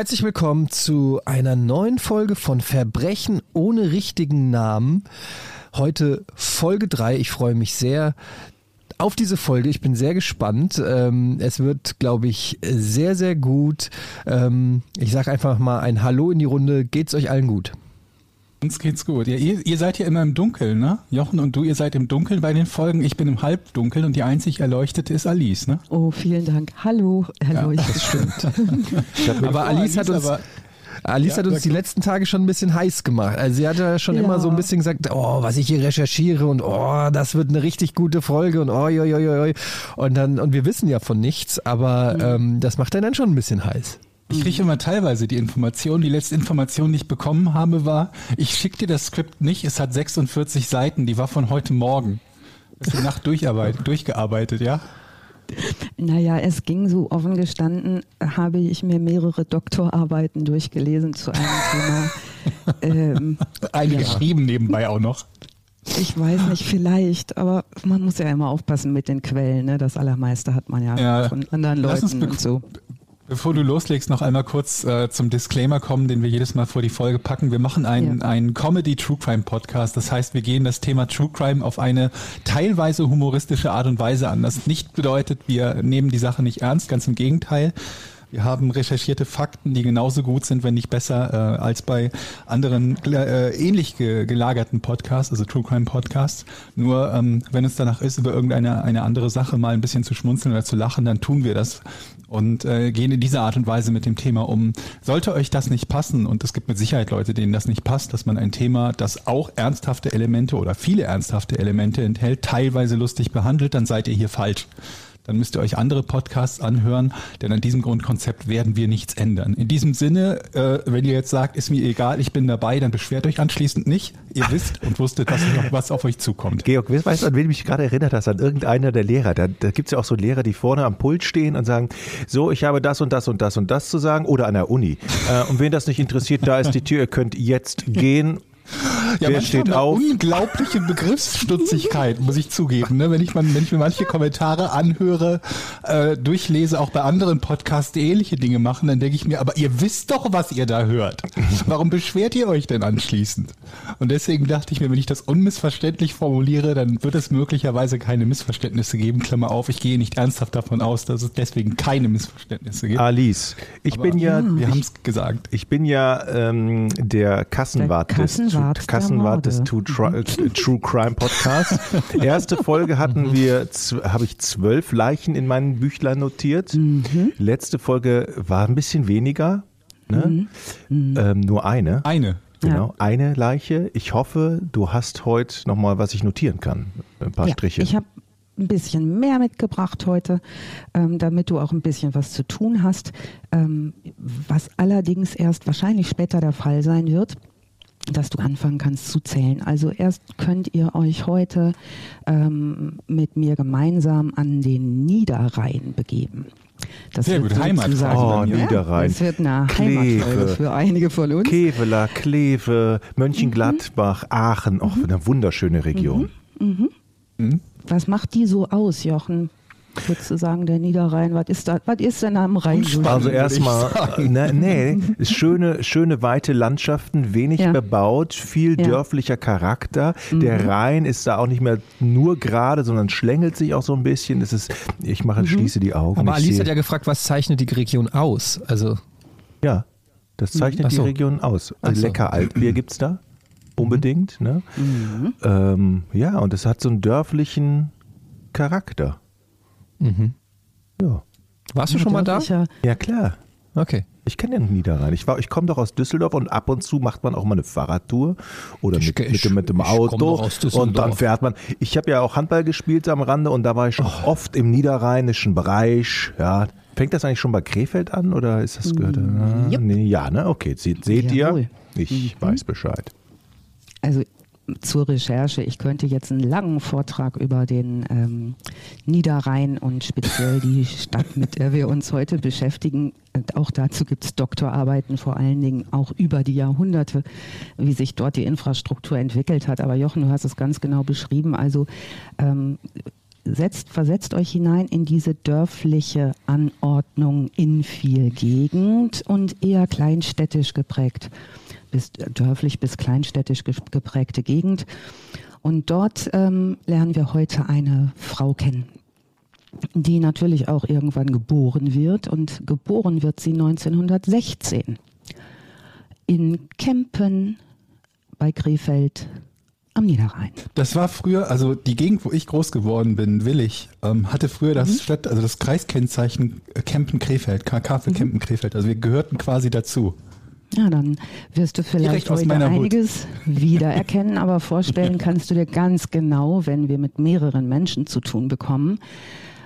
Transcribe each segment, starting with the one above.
Herzlich willkommen zu einer neuen Folge von Verbrechen ohne richtigen Namen. Heute Folge 3. Ich freue mich sehr auf diese Folge. Ich bin sehr gespannt. Ähm, es wird, glaube ich, sehr, sehr gut. Ähm, ich sage einfach mal ein Hallo in die Runde. Geht's euch allen gut? Uns geht's gut. Ja, ihr, ihr seid ja immer im Dunkeln, ne? Jochen und du, ihr seid im Dunkeln bei den Folgen. Ich bin im Halbdunkeln und die einzig Erleuchtete ist Alice, ne? Oh, vielen Dank. Hallo, erleuchtet. Ja, das stimmt. aber Alice hat uns... Alice ja, hat uns die letzten Tage schon ein bisschen heiß gemacht. Also sie hat ja schon ja. immer so ein bisschen gesagt, oh, was ich hier recherchiere und oh, das wird eine richtig gute Folge und oh, oi, oi, oi. und dann und wir wissen ja von nichts, aber mhm. ähm, das macht dann schon ein bisschen heiß. Ich kriege immer teilweise die Information. Die letzte Information, die ich bekommen habe, war, ich schicke dir das Skript nicht, es hat 46 Seiten, die war von heute Morgen. Ist die Nacht durchgearbeitet, ja? Naja, es ging so offen gestanden, habe ich mir mehrere Doktorarbeiten durchgelesen zu einem Thema. Ähm, Eine ja. geschrieben nebenbei auch noch. Ich weiß nicht, vielleicht, aber man muss ja immer aufpassen mit den Quellen. Ne? Das Allermeiste hat man ja, ja von anderen Leuten und so. Bevor du loslegst, noch einmal kurz äh, zum Disclaimer kommen, den wir jedes Mal vor die Folge packen. Wir machen einen, ja. einen Comedy True Crime Podcast. Das heißt, wir gehen das Thema True Crime auf eine teilweise humoristische Art und Weise an. Das nicht bedeutet, wir nehmen die Sache nicht ernst, ganz im Gegenteil. Wir haben recherchierte Fakten, die genauso gut sind, wenn nicht besser, äh, als bei anderen äh, ähnlich ge gelagerten Podcasts, also True Crime Podcasts. Nur ähm, wenn es danach ist, über irgendeine eine andere Sache mal ein bisschen zu schmunzeln oder zu lachen, dann tun wir das und äh, gehen in dieser Art und Weise mit dem Thema um. Sollte euch das nicht passen, und es gibt mit Sicherheit Leute, denen das nicht passt, dass man ein Thema, das auch ernsthafte Elemente oder viele ernsthafte Elemente enthält, teilweise lustig behandelt, dann seid ihr hier falsch dann müsst ihr euch andere Podcasts anhören, denn an diesem Grundkonzept werden wir nichts ändern. In diesem Sinne, äh, wenn ihr jetzt sagt, ist mir egal, ich bin dabei, dann beschwert euch anschließend nicht. Ihr wisst und wusstet, was, was auf euch zukommt. Georg, weißt du, an wen mich gerade erinnert hast? An irgendeiner der Lehrer. Da, da gibt es ja auch so Lehrer, die vorne am Pult stehen und sagen, so, ich habe das und das und das und das zu sagen oder an der Uni. Äh, und wen das nicht interessiert, da ist die Tür, ihr könnt jetzt gehen ja, Wer steht auf? Unglaubliche Begriffsstutzigkeit, muss ich zugeben. Ne? Wenn, ich man, wenn ich mir manche Kommentare anhöre, äh, durchlese, auch bei anderen Podcasts, die ähnliche Dinge machen, dann denke ich mir, aber ihr wisst doch, was ihr da hört. Warum beschwert ihr euch denn anschließend? Und deswegen dachte ich mir, wenn ich das unmissverständlich formuliere, dann wird es möglicherweise keine Missverständnisse geben. Klammer auf, ich gehe nicht ernsthaft davon aus, dass es deswegen keine Missverständnisse gibt. Alice, ich aber bin ja, wir haben es gesagt. Ich bin ja ähm, der Kassenwart, der Kassenwart Kassenwart, Kassenwart des True, True Crime Podcasts. Erste Folge hatten wir, habe ich zwölf Leichen in meinen Büchlein notiert. Mhm. Letzte Folge war ein bisschen weniger. Ne? Mhm. Ähm, nur eine. Eine. Genau, ja. eine Leiche. Ich hoffe, du hast heute nochmal, was ich notieren kann. Ein paar ja, Striche. Ich habe ein bisschen mehr mitgebracht heute, ähm, damit du auch ein bisschen was zu tun hast, ähm, was allerdings erst wahrscheinlich später der Fall sein wird dass du anfangen kannst zu zählen. Also erst könnt ihr euch heute ähm, mit mir gemeinsam an den Niederrhein begeben. Das Sehr gut, Heimatfolge. Oh, Niederrhein. Das wird eine Heimatfolge für einige von uns. Keveler, Kleve, Mönchengladbach, mhm. Aachen, auch mhm. eine wunderschöne Region. Mhm. Mhm. Was macht die so aus, Jochen? Sozusagen der Niederrhein. Was ist, da, was ist denn am Rhein? Also erstmal, ne, nee, schöne, schöne weite Landschaften, wenig ja. bebaut, viel ja. dörflicher Charakter. Mhm. Der Rhein ist da auch nicht mehr nur gerade, sondern schlängelt sich auch so ein bisschen. Es ist, ich mache, mhm. schließe die Augen. Aber Alice hat ja gefragt, was zeichnet die Region aus? Also ja, das zeichnet so. die Region aus. Also lecker Altbier gibt es da. Unbedingt. Ne? Mhm. Ähm, ja, und es hat so einen dörflichen Charakter. Mhm. Ja. Warst du schon mal da? Ja, klar. Okay. Ich kenne den Niederrhein. Ich, ich komme doch aus Düsseldorf und ab und zu macht man auch mal eine Fahrradtour oder mit, ich, mit, mit, dem Auto und dann fährt man. Ich habe ja auch Handball gespielt am Rande und da war ich schon oh. oft im niederrheinischen Bereich. Ja, fängt das eigentlich schon bei Krefeld an oder ist das gehört? Mm, yep. nee, ja, ne? Okay, seht, seht ihr? Ich mhm. weiß Bescheid. Also zur Recherche. Ich könnte jetzt einen langen Vortrag über den ähm, Niederrhein und speziell die Stadt, mit der wir uns heute beschäftigen. Und auch dazu gibt es Doktorarbeiten, vor allen Dingen auch über die Jahrhunderte, wie sich dort die Infrastruktur entwickelt hat. Aber Jochen, du hast es ganz genau beschrieben. Also ähm, setzt, versetzt euch hinein in diese dörfliche Anordnung in viel Gegend und eher kleinstädtisch geprägt, bis dörflich bis kleinstädtisch geprägte Gegend. Und dort ähm, lernen wir heute eine Frau kennen, die natürlich auch irgendwann geboren wird. Und geboren wird sie 1916 in Kempen bei Krefeld am Niederrhein. Das war früher, also die Gegend, wo ich groß geworden bin, Willig, ähm, hatte früher das mhm. Stadt, also das Kreiskennzeichen Kempen-Krefeld, KK für mhm. Kempen-Krefeld. Also wir gehörten quasi dazu. Ja, dann wirst du vielleicht heute einiges Hut. wiedererkennen, aber vorstellen kannst du dir ganz genau, wenn wir mit mehreren Menschen zu tun bekommen,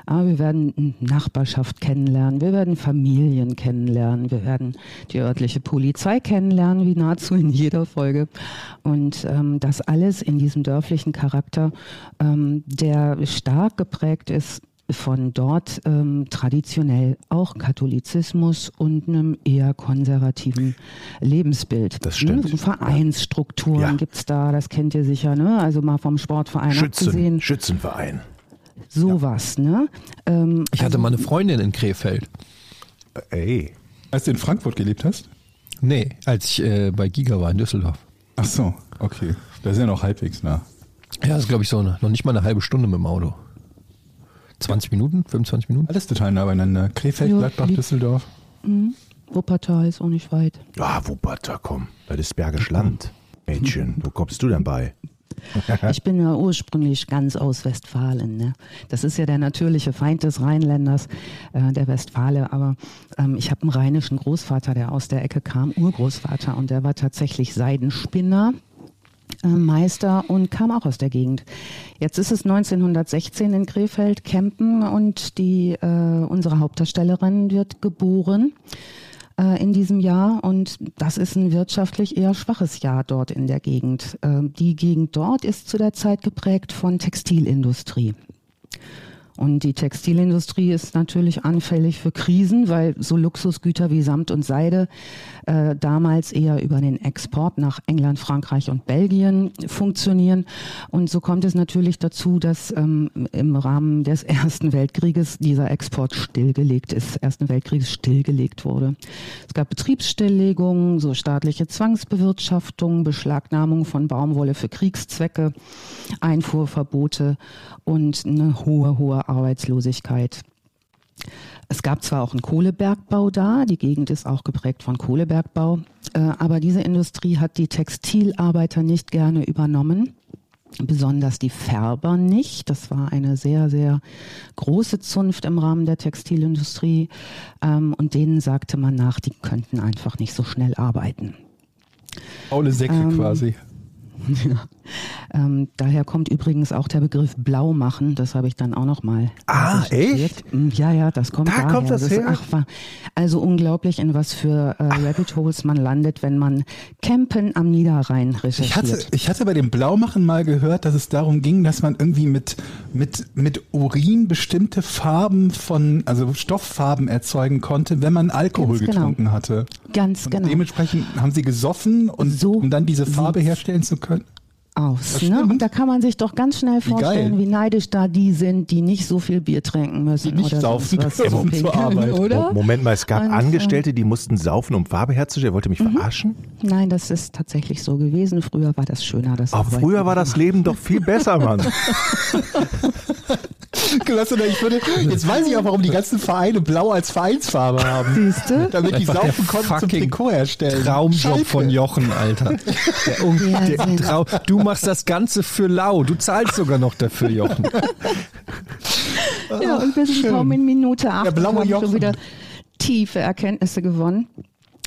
aber wir werden Nachbarschaft kennenlernen, wir werden Familien kennenlernen, wir werden die örtliche Polizei kennenlernen, wie nahezu in jeder Folge. Und ähm, das alles in diesem dörflichen Charakter, ähm, der stark geprägt ist von dort ähm, traditionell auch Katholizismus und einem eher konservativen Lebensbild. Das stimmt. Ne? Vereinsstrukturen ja. gibt's da, das kennt ihr sicher, ne? Also mal vom Sportverein Schützen, abgesehen. Schützenverein. Sowas, ja. ne? Ähm, ich hatte also, mal eine Freundin in Krefeld. Ey. Als du in Frankfurt gelebt hast? Nee, als ich äh, bei Giga war in Düsseldorf. Ach so, okay. Das ist ja noch halbwegs nah. Ja, das ist glaube ich so eine, noch nicht mal eine halbe Stunde mit dem Auto. 20 Minuten, 25 Minuten? Alles total nah beieinander. Krefeld, jo, Gladbach, Düsseldorf. Mhm. Wuppertal ist auch nicht weit. Ja, Wuppertal, komm. Das ist Bergisch Land. Mädchen, wo kommst du denn bei? ich bin ja ursprünglich ganz aus Westfalen. Ne? Das ist ja der natürliche Feind des Rheinländers, äh, der Westfale. Aber ähm, ich habe einen rheinischen Großvater, der aus der Ecke kam, Urgroßvater, und der war tatsächlich Seidenspinner. Meister und kam auch aus der Gegend. Jetzt ist es 1916 in Krefeld, Kempen und die, äh, unsere Hauptdarstellerin wird geboren äh, in diesem Jahr und das ist ein wirtschaftlich eher schwaches Jahr dort in der Gegend. Äh, die Gegend dort ist zu der Zeit geprägt von Textilindustrie. Und die Textilindustrie ist natürlich anfällig für Krisen, weil so Luxusgüter wie Samt und Seide äh, damals eher über den Export nach England, Frankreich und Belgien funktionieren. Und so kommt es natürlich dazu, dass ähm, im Rahmen des Ersten Weltkrieges dieser Export stillgelegt ist, Ersten Weltkrieges stillgelegt wurde. Es gab Betriebsstilllegungen, so staatliche Zwangsbewirtschaftung, Beschlagnahmung von Baumwolle für Kriegszwecke, Einfuhrverbote und eine hohe, hohe Arbeitslosigkeit. Es gab zwar auch einen Kohlebergbau da, die Gegend ist auch geprägt von Kohlebergbau, äh, aber diese Industrie hat die Textilarbeiter nicht gerne übernommen besonders die Färber nicht. Das war eine sehr, sehr große Zunft im Rahmen der Textilindustrie. Ähm, und denen sagte man nach, die könnten einfach nicht so schnell arbeiten. Faule Säcke ähm, quasi. Ja. Ähm, daher kommt übrigens auch der Begriff Blau machen. Das habe ich dann auch noch mal. Ah, echt? Hm, ja, ja, das kommt da daher. kommt das, das her. Ach, also unglaublich, in was für äh, Rabbit Holes man landet, wenn man Campen am Niederrhein recherchiert. Ich hatte, ich hatte bei dem Blaumachen mal gehört, dass es darum ging, dass man irgendwie mit mit mit Urin bestimmte Farben von, also Stofffarben erzeugen konnte, wenn man Alkohol Ganz genau. getrunken hatte. Ganz und genau. Dementsprechend haben sie gesoffen und so um dann diese Farbe herstellen zu können aus. Ne? Und da kann man sich doch ganz schnell vorstellen, wie, wie, neidisch da die sind, die nicht so viel Bier trinken müssen. Die nicht oder saufen was um zur Arbeit. Oder? Moment mal, es gab Und, Angestellte, die mussten saufen, um Farbe herzustellen. Er wollte mich mhm. verarschen? Nein, das ist tatsächlich so gewesen. Früher war das schöner. Das Aber früher war das Leben doch viel besser, Mann. Klasse, ich würde, jetzt weiß ich auch, warum die ganzen Vereine blau als Vereinsfarbe haben. Siehst du? Damit die saufen konnten zum Trikot herstellen. Traumjob Schalke. von Jochen, Alter. Der, der Traum, du machst das Ganze für lau. Du zahlst sogar noch dafür, Jochen. ja, und wir sind kaum in Minute 8 Der blaue haben Jochen. schon wieder tiefe Erkenntnisse gewonnen.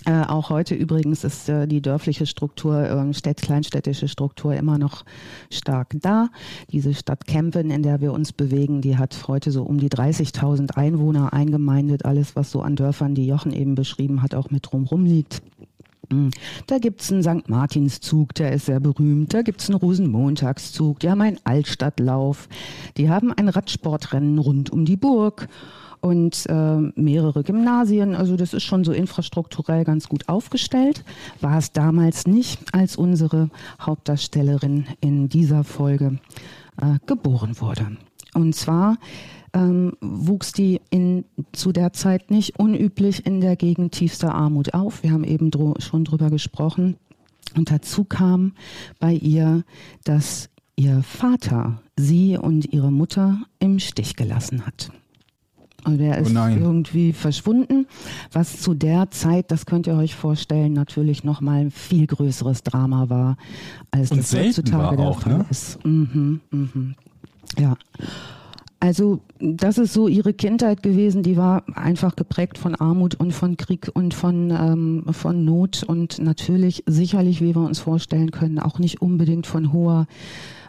Äh, auch heute übrigens ist äh, die dörfliche Struktur, äh, Städt, kleinstädtische Struktur immer noch stark da. Diese Stadt Kempen, in der wir uns bewegen, die hat heute so um die 30.000 Einwohner eingemeindet. Alles, was so an Dörfern, die Jochen eben beschrieben hat, auch mit drumrum liegt. Hm. Da gibt's einen St. Martinszug, der ist sehr berühmt. Da gibt's einen Rosenmontagszug. Die haben einen Altstadtlauf. Die haben ein Radsportrennen rund um die Burg und äh, mehrere Gymnasien. Also das ist schon so infrastrukturell ganz gut aufgestellt. War es damals nicht, als unsere Hauptdarstellerin in dieser Folge äh, geboren wurde. Und zwar ähm, wuchs die in, zu der Zeit nicht unüblich in der Gegend tiefster Armut auf. Wir haben eben dro schon drüber gesprochen. Und dazu kam bei ihr, dass ihr Vater sie und ihre Mutter im Stich gelassen hat. Und er ist oh irgendwie verschwunden, was zu der Zeit, das könnt ihr euch vorstellen, natürlich nochmal ein viel größeres Drama war, als und das heutzutage der Fall ne? ist. Mhm, mhm. Ja. Also das ist so ihre Kindheit gewesen, die war einfach geprägt von Armut und von Krieg und von, ähm, von Not und natürlich sicherlich, wie wir uns vorstellen können, auch nicht unbedingt von hoher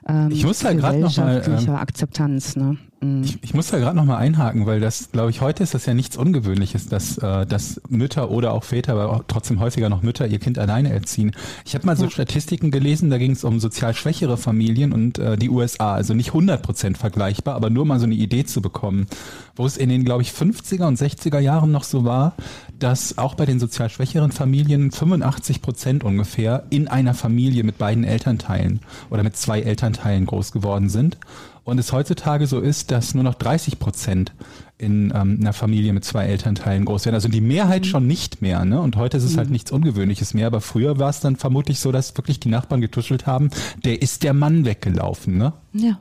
ähm, ich muss da gerade noch mal ähm, Akzeptanz. Ne? Mhm. Ich, ich, muss da gerade noch mal einhaken, weil das, glaube ich, heute ist das ja nichts Ungewöhnliches, dass, äh, dass Mütter oder auch Väter, aber auch trotzdem häufiger noch Mütter ihr Kind alleine erziehen. Ich habe mal so Statistiken gelesen, da ging es um sozial schwächere Familien und äh, die USA, also nicht 100 Prozent vergleichbar, aber nur mal so eine Idee zu bekommen, wo es in den, glaube ich, 50er und 60er Jahren noch so war, dass auch bei den sozial schwächeren Familien 85 Prozent ungefähr in einer Familie mit beiden Elternteilen oder mit zwei Elternteilen groß geworden sind und es heutzutage so ist, dass nur noch 30 Prozent in ähm, einer Familie mit zwei Elternteilen groß werden. Also die Mehrheit mhm. schon nicht mehr. Ne? Und heute ist es halt mhm. halt nichts Ungewöhnliches mehr. Aber früher war es dann vermutlich so, dass wirklich die Nachbarn getuschelt haben, der ist der Mann weggelaufen. Ne? Ja.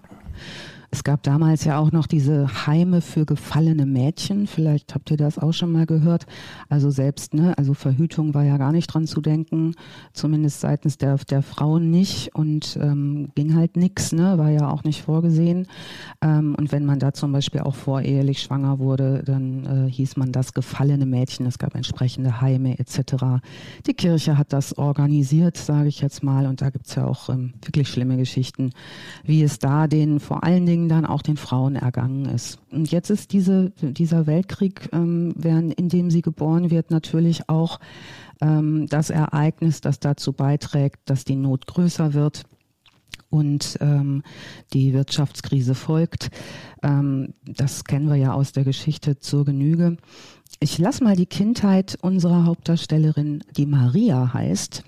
Es gab damals ja auch noch diese Heime für gefallene Mädchen. Vielleicht habt ihr das auch schon mal gehört. Also selbst, ne, also Verhütung war ja gar nicht dran zu denken, zumindest seitens der, der Frauen nicht und ähm, ging halt nix, ne, war ja auch nicht vorgesehen. Ähm, und wenn man da zum Beispiel auch vorehelich schwanger wurde, dann äh, hieß man das gefallene Mädchen. Es gab entsprechende Heime etc. Die Kirche hat das organisiert, sage ich jetzt mal. Und da gibt's ja auch ähm, wirklich schlimme Geschichten, wie es da den vor allen Dingen Dingen dann auch den Frauen ergangen ist. Und jetzt ist diese, dieser Weltkrieg, ähm, während, in dem sie geboren wird, natürlich auch ähm, das Ereignis, das dazu beiträgt, dass die Not größer wird und ähm, die Wirtschaftskrise folgt. Ähm, das kennen wir ja aus der Geschichte zur Genüge. Ich lasse mal die Kindheit unserer Hauptdarstellerin, die Maria heißt,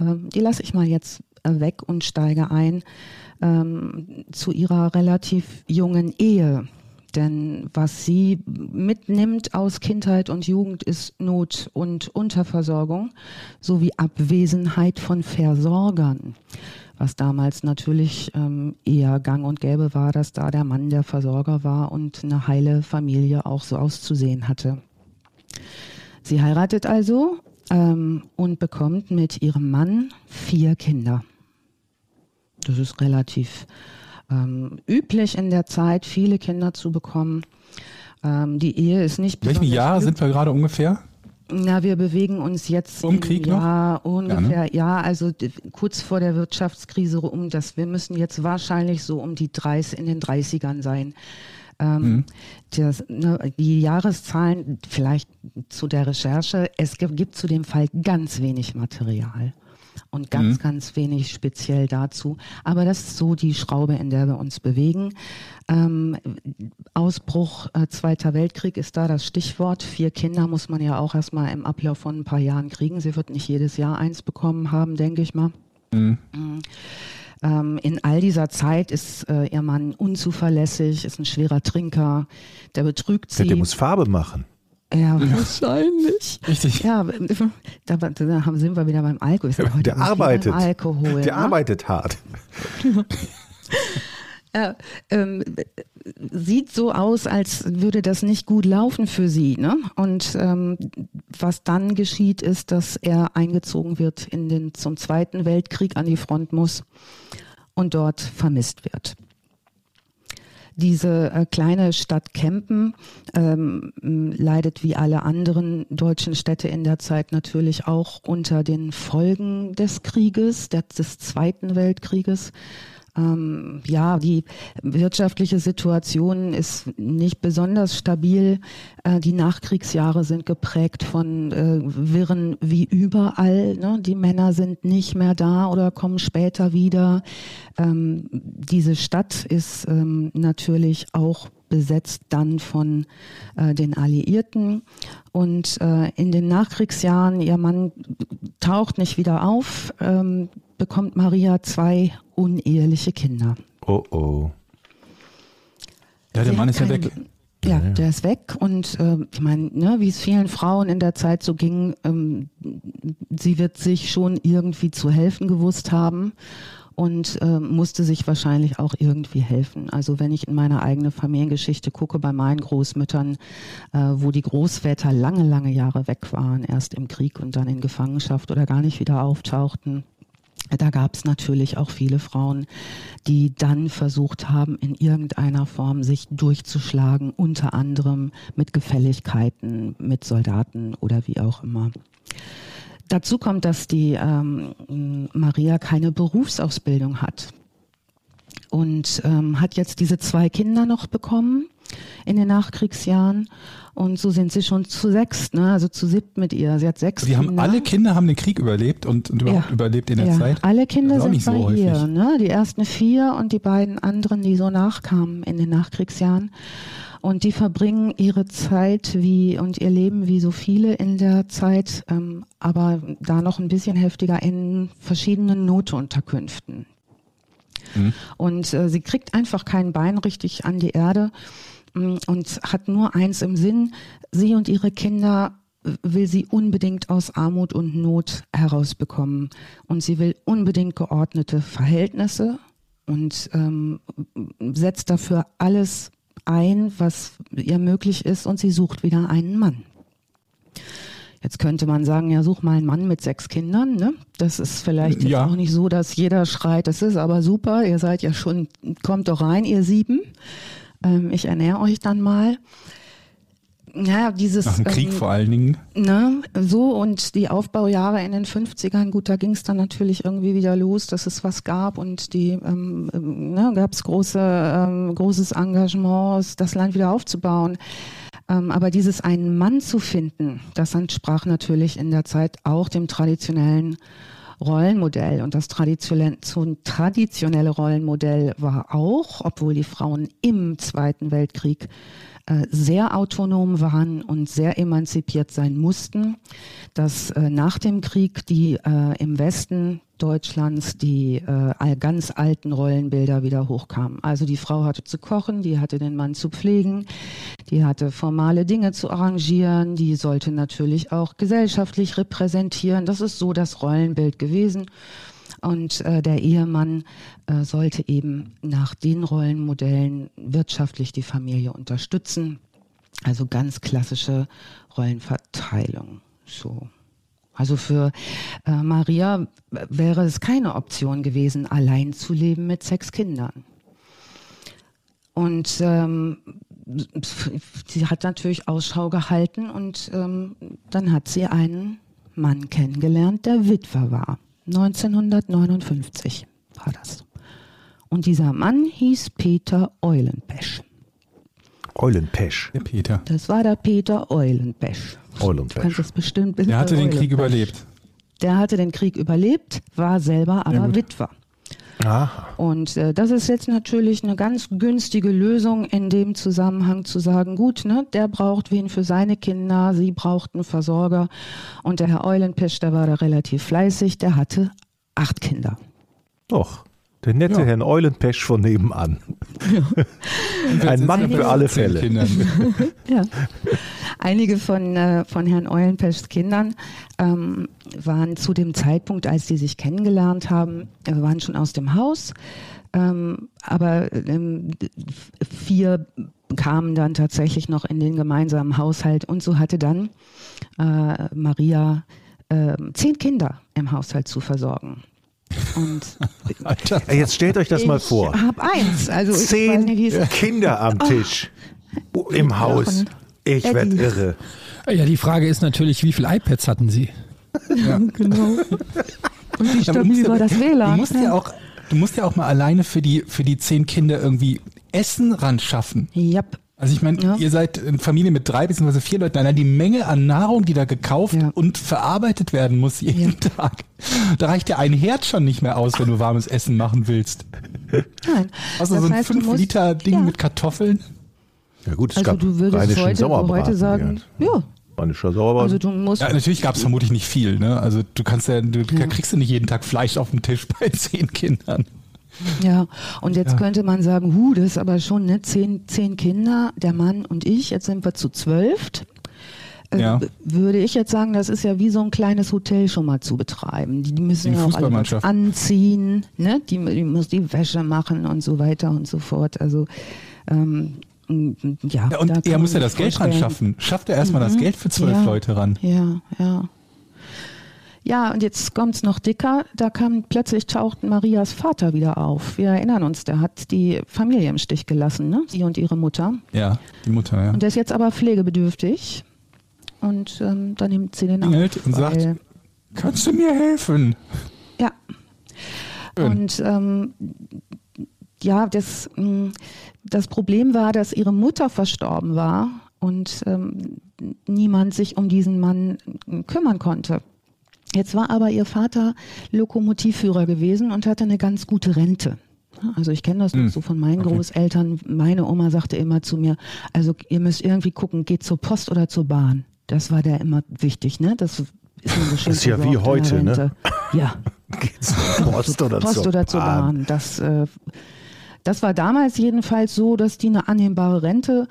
ähm, die lasse ich mal jetzt äh, weg und steige ein ähm, zu ihrer relativ jungen Ehe. Denn was sie mitnimmt aus Kindheit und Jugend ist Not und Unterversorgung sowie Abwesenheit von Versorgern. Was damals natürlich ähm, eher gang und gäbe war, dass da der Mann der Versorger war und eine heile Familie auch so auszusehen hatte. Sie heiratet also ähm, und bekommt mit ihrem Mann vier Kinder. Das ist relativ ähm, üblich in der Zeit, viele Kinder zu bekommen. Ähm, die Ehe ist nicht. In welchem Jahr sind wir gerade ungefähr? Na, wir bewegen uns jetzt um Krieg Jahr noch? ungefähr, ja, ne? ja, also kurz vor der Wirtschaftskrise um das. Wir müssen jetzt wahrscheinlich so um die 30 in den 30ern sein. Ähm, mhm. das, ne, die Jahreszahlen, vielleicht zu der Recherche, es gibt, gibt zu dem Fall ganz wenig Material und ganz, mhm. ganz wenig speziell dazu. Aber das ist so die Schraube, in der wir uns bewegen. Ähm, Ausbruch äh, Zweiter Weltkrieg ist da das Stichwort. Vier Kinder muss man ja auch erstmal im Ablauf von ein paar Jahren kriegen. Sie wird nicht jedes Jahr eins bekommen haben, denke ich mal. Mhm. mhm. In all dieser Zeit ist äh, ihr Mann unzuverlässig, ist ein schwerer Trinker, der betrügt sie. Ja, der muss Farbe machen. Ja, wahrscheinlich. Richtig. Ja, da, da sind wir wieder beim Alkohol. Der arbeitet. Alkohol, der ne? arbeitet hart. Ja, ähm, sieht so aus, als würde das nicht gut laufen für sie. Ne? Und ähm, was dann geschieht, ist, dass er eingezogen wird in den zum Zweiten Weltkrieg an die Front muss und dort vermisst wird. Diese äh, kleine Stadt Kempen ähm, leidet wie alle anderen deutschen Städte in der Zeit natürlich auch unter den Folgen des Krieges, des Zweiten Weltkrieges. Ähm, ja, die wirtschaftliche Situation ist nicht besonders stabil. Äh, die Nachkriegsjahre sind geprägt von äh, Wirren wie überall. Ne? Die Männer sind nicht mehr da oder kommen später wieder. Ähm, diese Stadt ist ähm, natürlich auch besetzt dann von äh, den Alliierten. Und äh, in den Nachkriegsjahren, ihr Mann taucht nicht wieder auf, ähm, bekommt Maria zwei uneheliche Kinder. Oh oh. Ja, der Mann ist ja weg. Ja, der ist weg und äh, ich meine, ne, wie es vielen Frauen in der Zeit so ging, ähm, sie wird sich schon irgendwie zu helfen gewusst haben und äh, musste sich wahrscheinlich auch irgendwie helfen. Also wenn ich in meine eigene Familiengeschichte gucke, bei meinen Großmüttern, äh, wo die Großväter lange, lange Jahre weg waren, erst im Krieg und dann in Gefangenschaft oder gar nicht wieder auftauchten, da gab es natürlich auch viele Frauen, die dann versucht haben, in irgendeiner Form sich durchzuschlagen, unter anderem mit Gefälligkeiten, mit Soldaten oder wie auch immer. Dazu kommt, dass die ähm, Maria keine Berufsausbildung hat und ähm, hat jetzt diese zwei Kinder noch bekommen in den Nachkriegsjahren und so sind sie schon zu sechs, ne? also zu siebt mit ihr. Sie hat sechs Die haben alle Kinder haben den Krieg überlebt und, und überhaupt ja. überlebt in der ja. Zeit. Alle Kinder sind bei so ihr. Ne? Die ersten vier und die beiden anderen, die so nachkamen in den Nachkriegsjahren. Und die verbringen ihre Zeit wie und ihr Leben wie so viele in der Zeit, ähm, aber da noch ein bisschen heftiger in verschiedenen Notunterkünften. Mhm. Und äh, sie kriegt einfach kein Bein richtig an die Erde und hat nur eins im Sinn, sie und ihre Kinder will sie unbedingt aus Armut und Not herausbekommen. Und sie will unbedingt geordnete Verhältnisse und ähm, setzt dafür alles ein, was ihr möglich ist. Und sie sucht wieder einen Mann. Jetzt könnte man sagen, ja, such mal einen Mann mit sechs Kindern. Ne? Das ist vielleicht ja. auch nicht so, dass jeder schreit, das ist aber super, ihr seid ja schon, kommt doch rein, ihr sieben ähm, ich ernähre euch dann mal. Ja, dieses. Nach dem Krieg ähm, vor allen Dingen. Ne, so und die Aufbaujahre in den 50ern, gut, da ging es dann natürlich irgendwie wieder los, dass es was gab und die ähm, ähm ne, gab es große, ähm, großes Engagement, das Land wieder aufzubauen. Ähm, aber dieses einen Mann zu finden, das entsprach natürlich in der Zeit auch dem traditionellen Rollenmodell. Und das traditionelle, Rollenmodell war auch, obwohl die Frauen im Zweiten Weltkrieg äh, sehr autonom waren und sehr emanzipiert sein mussten, dass äh, nach dem Krieg die äh, im Westen Deutschlands die äh, ganz alten Rollenbilder wieder hochkamen. Also die Frau hatte zu kochen, die hatte den Mann zu pflegen, die hatte formale Dinge zu arrangieren, die sollte natürlich auch gesellschaftlich repräsentieren. Das ist so das Rollenbild gewesen. Und äh, der Ehemann äh, sollte eben nach den Rollenmodellen wirtschaftlich die Familie unterstützen. Also ganz klassische Rollenverteilung. So. Also für äh, Maria wäre es keine Option gewesen, allein zu leben mit sechs Kindern. Und ähm, sie hat natürlich Ausschau gehalten und ähm, dann hat sie einen Mann kennengelernt, der Witwer war. 1959 war das. Und dieser Mann hieß Peter Eulenpesch. Eulenpesch. Der Peter. Das war der Peter Eulenpesch. Eulenpesch. Du kannst es bestimmt Der hatte den Krieg überlebt. Der hatte den Krieg überlebt, war selber aber ja, Witwer. Aha. Und äh, das ist jetzt natürlich eine ganz günstige Lösung in dem Zusammenhang zu sagen, gut, ne, der braucht wen für seine Kinder, sie braucht einen Versorger. Und der Herr Eulenpesch, der war da relativ fleißig, der hatte acht Kinder. Doch. Der nette ja. Herrn Eulenpesch von nebenan. Ja. Ein Mann für alle Fälle. ja. Einige von, äh, von Herrn Eulenpeschs Kindern ähm, waren zu dem Zeitpunkt, als sie sich kennengelernt haben, äh, waren schon aus dem Haus. Ähm, aber ähm, vier kamen dann tatsächlich noch in den gemeinsamen Haushalt und so hatte dann äh, Maria äh, zehn Kinder im Haushalt zu versorgen. Und Alter. Jetzt stellt euch das mal vor. Ich habe eins. Also Zehn nicht, Kinder am oh. Tisch oh, im Haus. Ich werde irre. Ja, die Frage ist natürlich, wie viele iPads hatten sie? Ja, genau. Und wie stabil war das WLAN? Du musst ja auch, du musst ja auch mal alleine für die, für die zehn Kinder irgendwie Essen ran schaffen. Yep. Also ich meine, ja. ihr seid eine Familie mit drei bzw. vier Leuten. Allein die Menge an Nahrung, die da gekauft ja. und verarbeitet werden muss jeden ja. Tag. Da reicht ja ein Herd schon nicht mehr aus, wenn du warmes Essen machen willst. Nein. Also so ein 5 Liter Ding mit Kartoffeln. Ja gut, es also gab du würdest heute, heute sagen, ja. Rheinischer Sauerbraten. Also du musst ja, natürlich gab es vermutlich nicht viel. Ne? Also du kannst ja, du kriegst ja nicht jeden Tag Fleisch auf dem Tisch bei zehn Kindern. Ja, und jetzt ja. könnte man sagen, hu, das ist aber schon ne, zehn, zehn Kinder, der Mann und ich, jetzt sind wir zu zwölf. Äh, ja. Würde ich jetzt sagen, das ist ja wie so ein kleines Hotel schon mal zu betreiben. Die, die müssen ja auch alle anziehen, ne? die, die muss die Wäsche machen und so weiter und so fort. Also ähm, ja, ja, und er muss ja das Geld ran schaffen. Schafft er erstmal mhm. das Geld für zwölf ja, Leute ran? Ja, ja. Ja, und jetzt kommt's noch dicker. Da kam plötzlich taucht Marias Vater wieder auf. Wir erinnern uns, der hat die Familie im Stich gelassen, ne? Sie und ihre Mutter. Ja, die Mutter, ja. Und der ist jetzt aber pflegebedürftig. Und ähm, dann nimmt sie den auf. Und sagt, kannst du mir helfen? Ja. Schön. Und ähm, ja, das, mm, das Problem war, dass ihre Mutter verstorben war und ähm, niemand sich um diesen Mann kümmern konnte. Jetzt war aber ihr Vater Lokomotivführer gewesen und hatte eine ganz gute Rente. Also ich kenne das hm. so von meinen okay. Großeltern. Meine Oma sagte immer zu mir, also ihr müsst irgendwie gucken, geht zur Post oder zur Bahn. Das war der immer wichtig, ne? Das ist ein Das ist ja wie heute, ne? Ja. Geht's zur Post oder, Post zur, oder zur Bahn. Bahn. Das, äh, das war damals jedenfalls so, dass die eine annehmbare Rente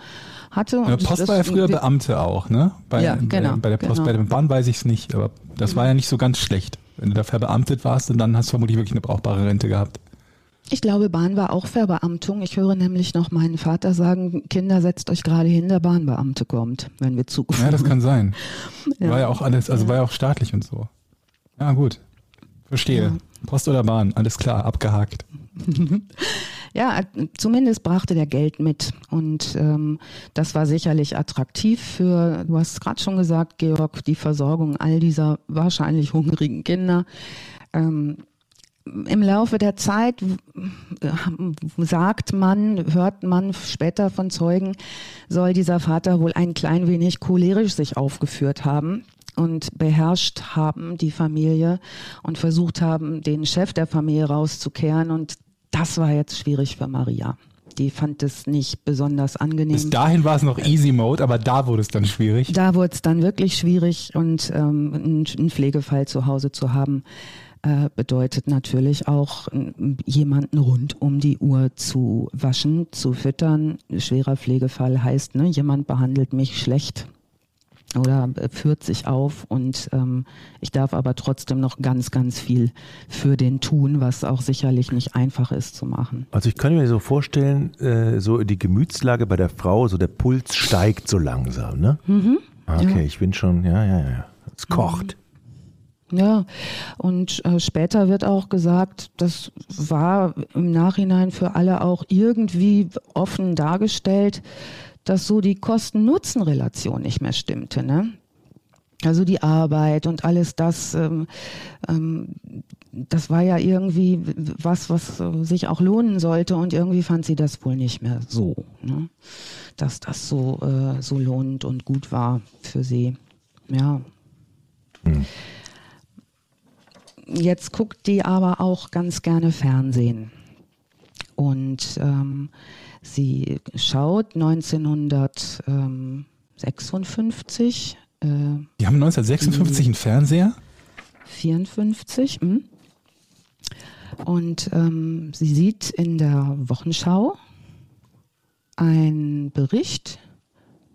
hatte. Ja, Post war ja früher Beamte auch, ne? Bei, ja, genau, bei der Post, genau. bei der Bahn weiß ich es nicht, aber das war ja nicht so ganz schlecht. Wenn du da verbeamtet warst, dann hast du vermutlich wirklich eine brauchbare Rente gehabt. Ich glaube, Bahn war auch Verbeamtung. Ich höre nämlich noch meinen Vater sagen, Kinder, setzt euch gerade hin, der Bahnbeamte kommt, wenn wir zugeführt Ja, das kann sein. Ja. War ja auch alles, also war ja auch staatlich und so. Ja, gut. Verstehe. Ja. Post oder Bahn, alles klar, abgehakt. ja, zumindest brachte der Geld mit. Und ähm, das war sicherlich attraktiv für, du hast es gerade schon gesagt, Georg, die Versorgung all dieser wahrscheinlich hungrigen Kinder. Ähm, im Laufe der Zeit sagt man, hört man später von Zeugen, soll dieser Vater wohl ein klein wenig cholerisch sich aufgeführt haben und beherrscht haben die Familie und versucht haben, den Chef der Familie rauszukehren. Und das war jetzt schwierig für Maria. Die fand es nicht besonders angenehm. Bis dahin war es noch Easy Mode, aber da wurde es dann schwierig. Da wurde es dann wirklich schwierig und ähm, einen Pflegefall zu Hause zu haben, äh, bedeutet natürlich auch, jemanden rund um die Uhr zu waschen, zu füttern. Schwerer Pflegefall heißt, ne, jemand behandelt mich schlecht oder führt sich auf und ähm, ich darf aber trotzdem noch ganz, ganz viel für den tun, was auch sicherlich nicht einfach ist zu machen. Also ich kann mir so vorstellen, äh, so die Gemütslage bei der Frau, so der Puls steigt so langsam, ne? Mhm. Okay, ja. ich bin schon, ja, ja, ja. Es kocht. Mhm. Ja, und äh, später wird auch gesagt, das war im Nachhinein für alle auch irgendwie offen dargestellt, dass so die Kosten-Nutzen-Relation nicht mehr stimmte. Ne? Also die Arbeit und alles das, ähm, ähm, das war ja irgendwie was, was äh, sich auch lohnen sollte und irgendwie fand sie das wohl nicht mehr so, ne? dass das so, äh, so lohnend und gut war für sie. Ja. Hm. Jetzt guckt die aber auch ganz gerne Fernsehen. Und ähm, Sie schaut 1956. Äh, die haben 1956 einen Fernseher? 54. Mh. Hm. Und ähm, sie sieht in der Wochenschau einen Bericht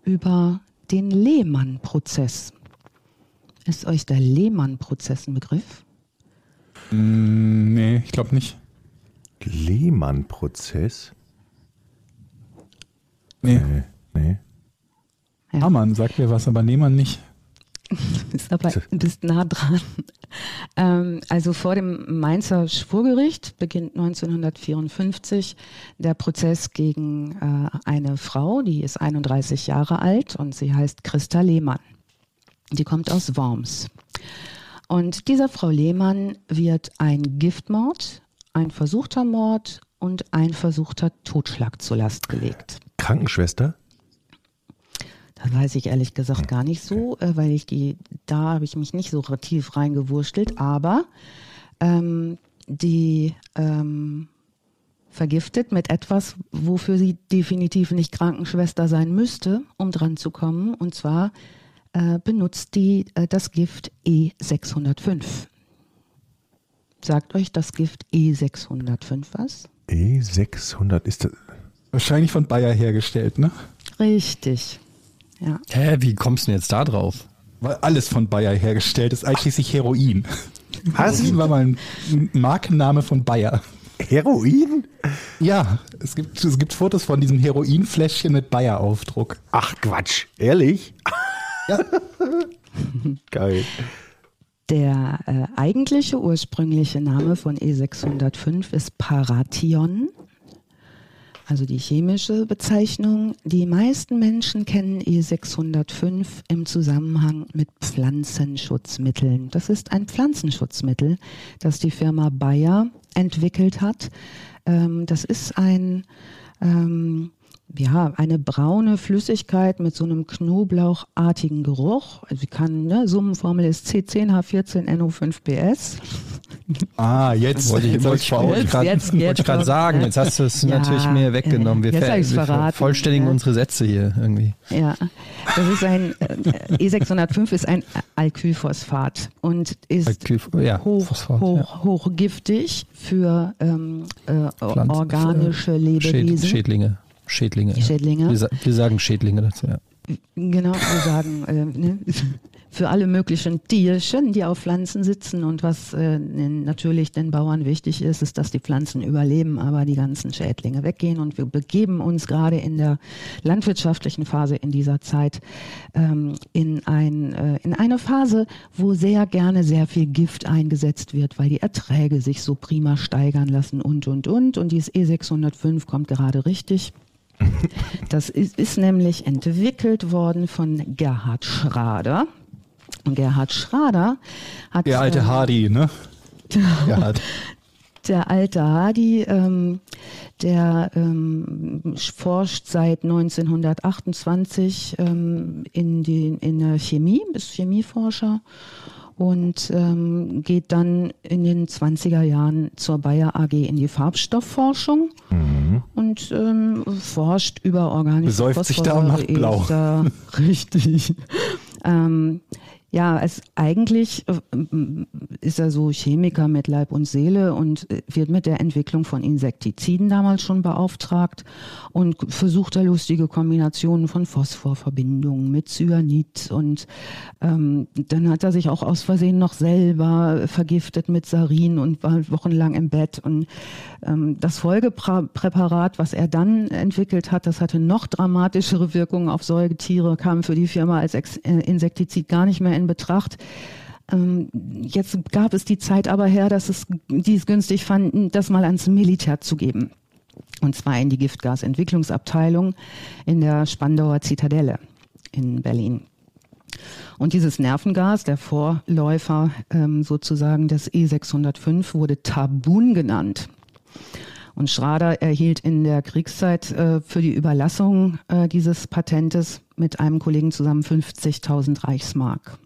über den Lehmann-Prozess. Ist euch der Lehmann-Prozess ein Begriff? Mm, nee, ich glaube nicht. Lehmann-Prozess? Nee. Nee. nee. Ja. Hamann sagt mir was, aber Nehmann nicht. ist aber bist nah dran. Ähm, also vor dem Mainzer Schwurgericht beginnt 1954 der Prozess gegen äh, eine Frau, die ist 31 Jahre alt und sie heißt Christa Lehmann. Die kommt aus Worms. Und dieser Frau Lehmann wird ein Giftmord, ein versuchter Mord und ein versuchter Totschlag zur Last gelegt. Krankenschwester? Das weiß ich ehrlich gesagt gar nicht so, äh, weil ich die, da habe ich mich nicht so tief reingewurstelt, aber ähm, die ähm, vergiftet mit etwas, wofür sie definitiv nicht Krankenschwester sein müsste, um dran zu kommen. Und zwar äh, benutzt die äh, das Gift E605. Sagt euch das Gift E605 was? E600 ist das. Wahrscheinlich von Bayer hergestellt, ne? Richtig. Ja. Hä, wie kommst du denn jetzt da drauf? Weil alles von Bayer hergestellt ist, einschließlich Heroin. Was? Heroin war mal ein Markenname von Bayer. Heroin? Ja, es gibt, es gibt Fotos von diesem Heroinfläschchen mit Bayer-Aufdruck. Ach Quatsch, ehrlich? Ja. Geil. Der äh, eigentliche ursprüngliche Name von E605 ist Paration, also die chemische Bezeichnung. Die meisten Menschen kennen E605 im Zusammenhang mit Pflanzenschutzmitteln. Das ist ein Pflanzenschutzmittel, das die Firma Bayer entwickelt hat. Ähm, das ist ein ähm, ja, eine braune Flüssigkeit mit so einem knoblauchartigen Geruch. Also sie kann, ne, Summenformel ist C10H14NO5PS. Ah, jetzt wollte ich, wollte ich, wollte ich gerade sagen. Jetzt hast du es ja, natürlich mir weggenommen. Wir, ver vollständigen ja. unsere Sätze hier irgendwie. Ja, das ist ein äh, E605 ist ein Alkylphosphat und ist Alkyl, ja, hoch, Phosphat, hoch, hochgiftig für ähm, äh, organische Lebewesen. Schädlinge. Schädlinge. Schädlinge. Wir, wir, sagen Schädlinge dazu, ja. Genau, wir sagen äh, ne, für alle möglichen Tierchen, die auf Pflanzen sitzen. Und was äh, natürlich den Bauern wichtig ist, ist, dass die Pflanzen überleben, aber die ganzen Schädlinge weggehen. Und wir begeben uns gerade in der landwirtschaftlichen Phase in dieser Zeit ähm, in, ein, äh, in eine Phase, wo sehr gerne sehr viel Gift eingesetzt wird, weil die Erträge sich so prima steigern lassen und, und, und. Und dieses E605 kommt gerade richtig. Das ist, ist nämlich entwickelt worden von Gerhard Schrader. Und Gerhard Schrader hat. Der alte ähm, Hardy, ne? Gerhard. Der alte Hardy, ähm, der ähm, forscht seit 1928 ähm, in, die, in der Chemie, ist Chemieforscher und ähm, geht dann in den 20er Jahren zur Bayer AG in die Farbstoffforschung mhm. und ähm, forscht über organische Besäuft sich da und macht blau. Richtig. ähm, ja, es eigentlich äh, ist er so Chemiker mit Leib und Seele und äh, wird mit der Entwicklung von Insektiziden damals schon beauftragt und versucht da lustige Kombinationen von Phosphorverbindungen mit Cyanid und ähm, dann hat er sich auch aus Versehen noch selber vergiftet mit Sarin und war wochenlang im Bett und ähm, das Folgepräparat, was er dann entwickelt hat, das hatte noch dramatischere Wirkungen auf Säugetiere, kam für die Firma als äh, Insektizid gar nicht mehr in Betracht. Ähm, jetzt gab es die Zeit aber her, dass es, die es günstig fanden, das mal ans Militär zu geben. Und zwar in die Giftgasentwicklungsabteilung in der Spandauer Zitadelle in Berlin. Und dieses Nervengas, der Vorläufer ähm, sozusagen des E605, wurde Tabun genannt. Und Schrader erhielt in der Kriegszeit äh, für die Überlassung äh, dieses Patentes mit einem Kollegen zusammen 50.000 Reichsmark.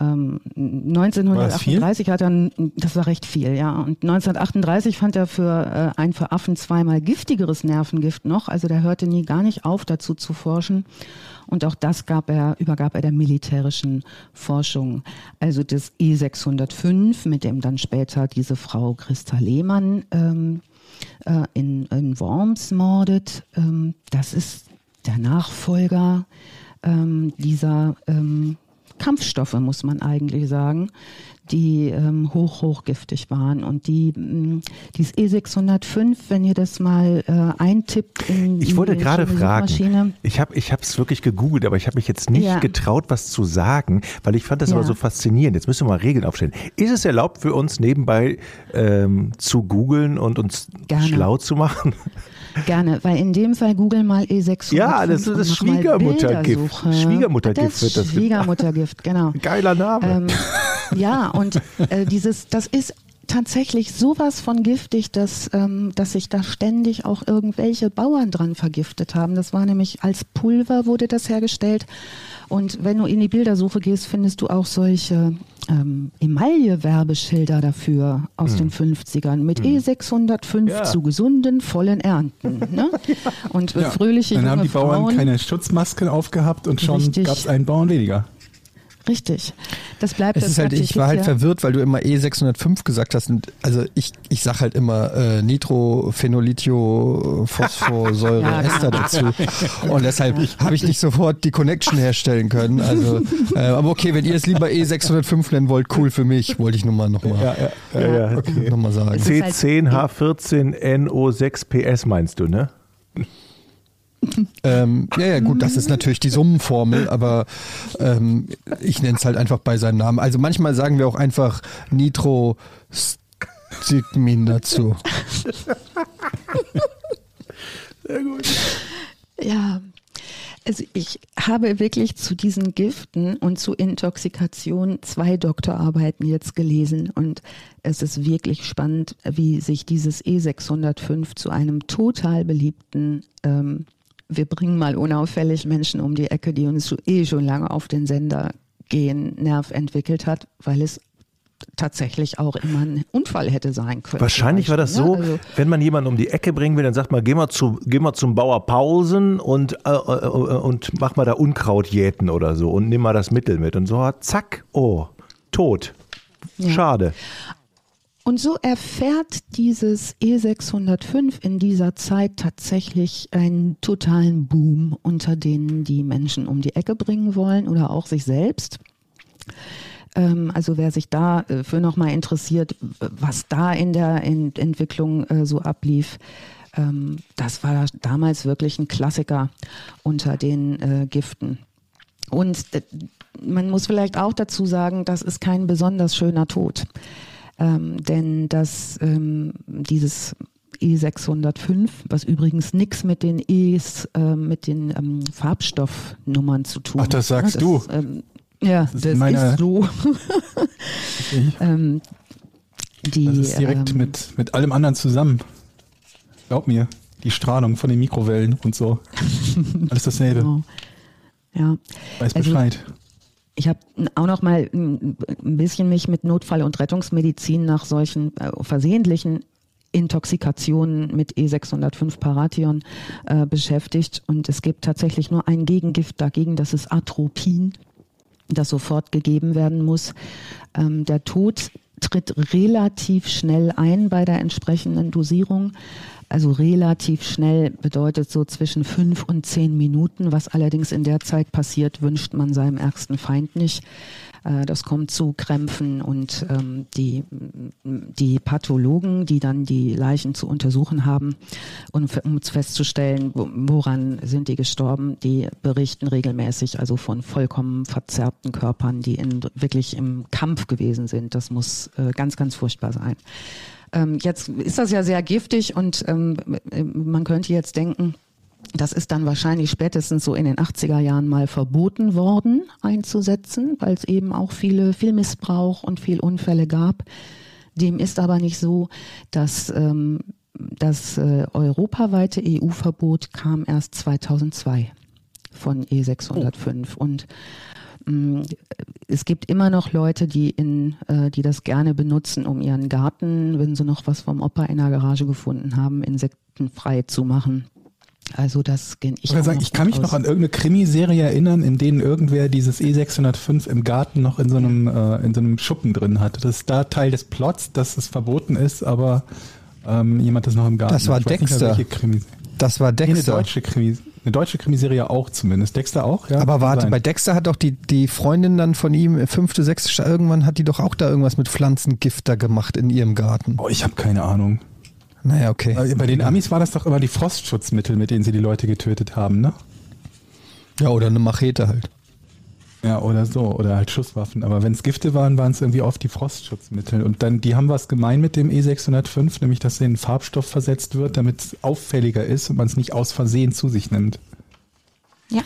Ähm, 1938 hat er, das war recht viel, ja. Und 1938 fand er für äh, ein für Affen zweimal giftigeres Nervengift noch. Also der hörte nie gar nicht auf, dazu zu forschen. Und auch das gab er, übergab er der militärischen Forschung. Also das E605, mit dem dann später diese Frau Christa Lehmann ähm, äh, in, in Worms mordet, ähm, das ist der Nachfolger ähm, dieser ähm, Kampfstoffe, muss man eigentlich sagen, die ähm, hoch, hochgiftig waren. Und die, mh, dieses E605, wenn ihr das mal äh, eintippt in Ich wollte gerade fragen, ich habe ich es wirklich gegoogelt, aber ich habe mich jetzt nicht ja. getraut, was zu sagen, weil ich fand das ja. aber so faszinierend. Jetzt müssen wir mal Regeln aufstellen. Ist es erlaubt für uns nebenbei ähm, zu googeln und uns Gerne. schlau zu machen? Gerne, weil in dem Fall google mal E605. Ja, das ist das Schwiegermuttergift. Schwiegermuttergift wird das Schwiegermuttergift, genau. Geiler Name. Ähm, ja, und äh, dieses, das ist tatsächlich sowas von giftig, dass, ähm, dass sich da ständig auch irgendwelche Bauern dran vergiftet haben. Das war nämlich als Pulver wurde das hergestellt. Und wenn du in die Bildersuche gehst, findest du auch solche ähm, Emaille-Werbeschilder dafür aus hm. den 50ern mit hm. E605 ja. zu gesunden, vollen Ernten. Ne? Und ja. fröhliche Dann haben die Frauen, Bauern keine Schutzmasken aufgehabt und schon gab es einen Bauern weniger. Richtig. Das bleibt es ist halt, Ich war halt verwirrt, weil du immer E605 gesagt hast. Und also ich, ich sag halt immer äh, Nitrophenolithio-Phosphorsäure ja, Ester genau. dazu. Und deshalb ja. habe ich nicht sofort die Connection herstellen können. Also, äh, aber okay, wenn ihr es lieber E605 nennen wollt, cool für mich, wollte ich nur mal nochmal ja, ja, ja, ja, okay. noch sagen. C10H14NO6PS meinst du, ne? Ähm, ja, ja, gut, das ist natürlich die Summenformel, aber ähm, ich nenne es halt einfach bei seinem Namen. Also manchmal sagen wir auch einfach Nitro Sigmin dazu. Sehr gut. Ja, also ich habe wirklich zu diesen Giften und zu Intoxikation zwei Doktorarbeiten jetzt gelesen und es ist wirklich spannend, wie sich dieses E605 zu einem total beliebten ähm, wir bringen mal unauffällig Menschen um die Ecke, die uns eh schon lange auf den Sender gehen, Nerv entwickelt hat, weil es tatsächlich auch immer ein Unfall hätte sein können. Wahrscheinlich war das ne? so, also, wenn man jemanden um die Ecke bringen will, dann sagt man, geh mal, zu, geh mal zum Bauer Pausen und, äh, äh, und mach mal da Unkraut jäten oder so und nimm mal das Mittel mit. Und so, zack, oh, tot. Ja. Schade. Und so erfährt dieses E605 in dieser Zeit tatsächlich einen totalen Boom unter denen, die Menschen um die Ecke bringen wollen oder auch sich selbst. Ähm, also wer sich dafür nochmal interessiert, was da in der Entwicklung äh, so ablief, ähm, das war damals wirklich ein Klassiker unter den äh, Giften. Und man muss vielleicht auch dazu sagen, das ist kein besonders schöner Tod. Ähm, denn das, ähm, dieses E605, was übrigens nichts mit den E's, äh, mit den ähm, Farbstoffnummern zu tun hat. Ach, das sagst das, du. Ähm, ja, das, das ist so. ähm, die, das ist direkt ähm, mit, mit allem anderen zusammen. Glaub mir, die Strahlung von den Mikrowellen und so. Alles dasselbe. Genau. Ja. Weiß also, Bescheid. Ich habe auch noch mal ein bisschen mich mit Notfall- und Rettungsmedizin nach solchen äh, versehentlichen Intoxikationen mit E605 Paration äh, beschäftigt und es gibt tatsächlich nur ein Gegengift dagegen, das ist Atropin, das sofort gegeben werden muss. Ähm, der Tod tritt relativ schnell ein bei der entsprechenden Dosierung. Also relativ schnell bedeutet so zwischen fünf und zehn Minuten. Was allerdings in der Zeit passiert, wünscht man seinem ärgsten Feind nicht. Äh, das kommt zu Krämpfen und ähm, die, die Pathologen, die dann die Leichen zu untersuchen haben, um, um festzustellen, woran sind die gestorben, die berichten regelmäßig also von vollkommen verzerrten Körpern, die in, wirklich im Kampf gewesen sind. Das muss äh, ganz, ganz furchtbar sein. Ähm, jetzt ist das ja sehr giftig und ähm, man könnte jetzt denken, das ist dann wahrscheinlich spätestens so in den 80er Jahren mal verboten worden einzusetzen, weil es eben auch viele, viel Missbrauch und viel Unfälle gab. Dem ist aber nicht so, dass ähm, das äh, europaweite EU-Verbot kam erst 2002 von E605 oh. und Mm, es gibt immer noch Leute, die in, äh, die das gerne benutzen, um ihren Garten, wenn sie noch was vom Opa in der Garage gefunden haben, insektenfrei zu machen. Also das kenne ich. Ich, sagen, ich kann mich aus. noch an irgendeine Krimiserie erinnern, in denen irgendwer dieses E605 im Garten noch in so einem äh, in so einem Schuppen drin hatte. Das ist da Teil des Plots, dass es verboten ist, aber ähm, jemand ist noch im Garten. Das war Dexter. das war Dexter. Eine deutsche Krimiserie. Eine deutsche Krimiserie auch zumindest. Dexter auch, ja. Aber warte, bei Dexter hat doch die, die Freundin dann von ihm, fünfte, sechste, irgendwann hat die doch auch da irgendwas mit Pflanzengift da gemacht in ihrem Garten. Oh, ich habe keine Ahnung. Naja, okay. Äh, bei den Amis war das doch immer die Frostschutzmittel, mit denen sie die Leute getötet haben, ne? Ja, oder eine Machete halt. Ja, oder so, oder halt Schusswaffen. Aber wenn es Gifte waren, waren es irgendwie oft die Frostschutzmittel. Und dann, die haben was gemein mit dem E605, nämlich dass in Farbstoff versetzt wird, damit es auffälliger ist und man es nicht aus Versehen zu sich nimmt. Ja.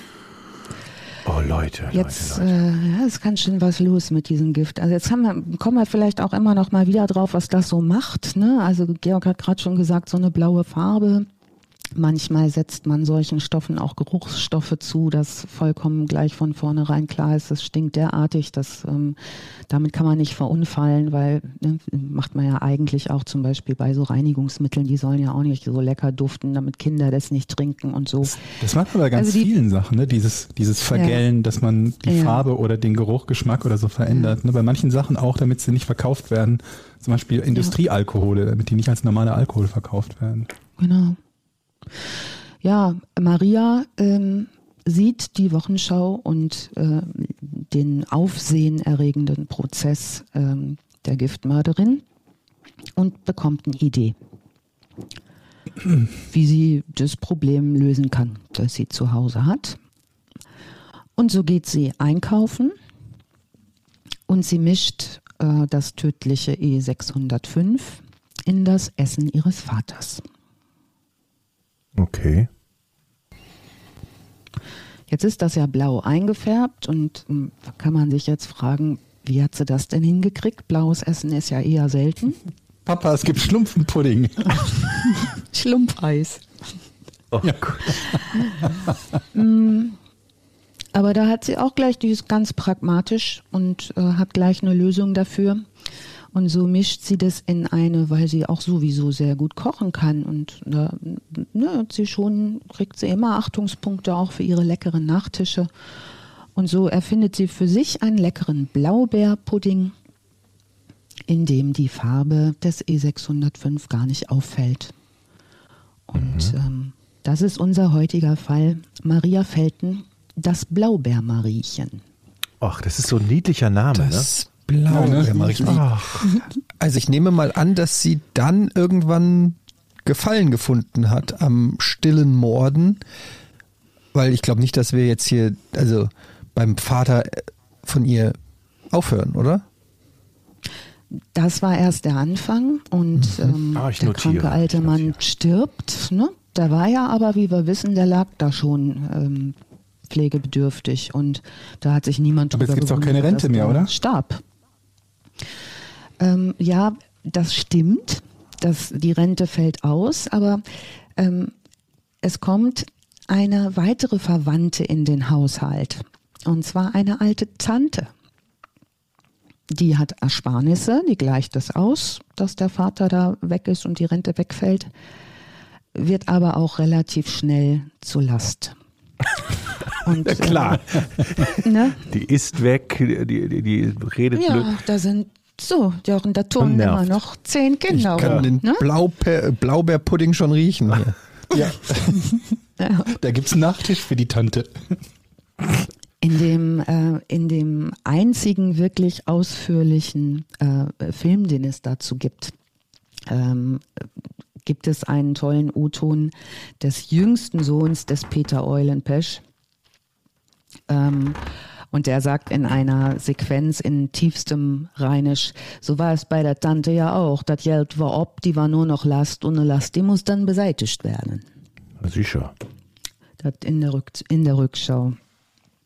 Oh Leute, jetzt Leute, Leute. Äh, ja, ist ganz schön was los mit diesem Gift. Also jetzt haben wir, kommen wir vielleicht auch immer noch mal wieder drauf, was das so macht. Ne? Also Georg hat gerade schon gesagt, so eine blaue Farbe Manchmal setzt man solchen Stoffen auch Geruchsstoffe zu, dass vollkommen gleich von vornherein klar ist, das stinkt derartig, dass ähm, damit kann man nicht verunfallen, weil ne, macht man ja eigentlich auch zum Beispiel bei so Reinigungsmitteln, die sollen ja auch nicht so lecker duften, damit Kinder das nicht trinken und so. Das, das macht man bei ganz also die, vielen Sachen, ne? Dieses, dieses Vergällen, ja. dass man die ja. Farbe oder den Geruch, Geschmack oder so verändert. Ja. Ne? Bei manchen Sachen auch, damit sie nicht verkauft werden. Zum Beispiel Industriealkohole, damit die nicht als normaler Alkohol verkauft werden. Genau. Ja, Maria ähm, sieht die Wochenschau und äh, den aufsehenerregenden Prozess ähm, der Giftmörderin und bekommt eine Idee, wie sie das Problem lösen kann, das sie zu Hause hat. Und so geht sie einkaufen und sie mischt äh, das tödliche E605 in das Essen ihres Vaters. Okay. Jetzt ist das ja blau eingefärbt und hm, da kann man sich jetzt fragen, wie hat sie das denn hingekriegt? Blaues Essen ist ja eher selten. Papa, es gibt Schlumpfenpudding. Schlumpfeis. Oh ja. Hm, aber da hat sie auch gleich, die ist ganz pragmatisch und äh, hat gleich eine Lösung dafür. Und so mischt sie das in eine, weil sie auch sowieso sehr gut kochen kann. Und da ne, sie schon, kriegt sie immer Achtungspunkte auch für ihre leckeren Nachtische. Und so erfindet sie für sich einen leckeren Blaubeerpudding, in dem die Farbe des E605 gar nicht auffällt. Und mhm. ähm, das ist unser heutiger Fall. Maria Felten, das Blaubeermariechen. Ach, das ist so ein niedlicher Name, das ne? Blau. Ja, ne? ich also ich nehme mal an, dass sie dann irgendwann Gefallen gefunden hat am stillen Morden, weil ich glaube nicht, dass wir jetzt hier, also beim Vater von ihr aufhören, oder? Das war erst der Anfang und mhm. ähm, ah, der notiere. kranke alte Mann stirbt. Ne? Der war ja aber, wie wir wissen, der lag da schon ähm, pflegebedürftig und da hat sich niemand Aber jetzt gibt es auch keine Rente mehr, oder? Starb. Ähm, ja, das stimmt. dass die Rente fällt aus, aber ähm, es kommt eine weitere Verwandte in den Haushalt. Und zwar eine alte Tante. Die hat Ersparnisse, die gleicht es aus, dass der Vater da weg ist und die Rente wegfällt, wird aber auch relativ schnell zur Last. Und, ja, klar. Äh, ne? Die ist weg, die, die, die redet ja, blöd. da sind so, Jochen, da turnen immer noch zehn Kinder. Ich kann den ne? Blaubeer, Blaubeerpudding schon riechen. Hier. Ja. ja. Da gibt es einen Nachtisch für die Tante. In dem, äh, in dem einzigen wirklich ausführlichen äh, Film, den es dazu gibt, ähm, gibt es einen tollen O-Ton des jüngsten Sohns des Peter Eulenpesch. Ähm, und der sagt in einer Sequenz in tiefstem Rheinisch, so war es bei der Tante ja auch. Das Geld war ob, die war nur noch Last und eine Last, die muss dann beseitigt werden. Sicher. Das in der, Rück in der Rückschau.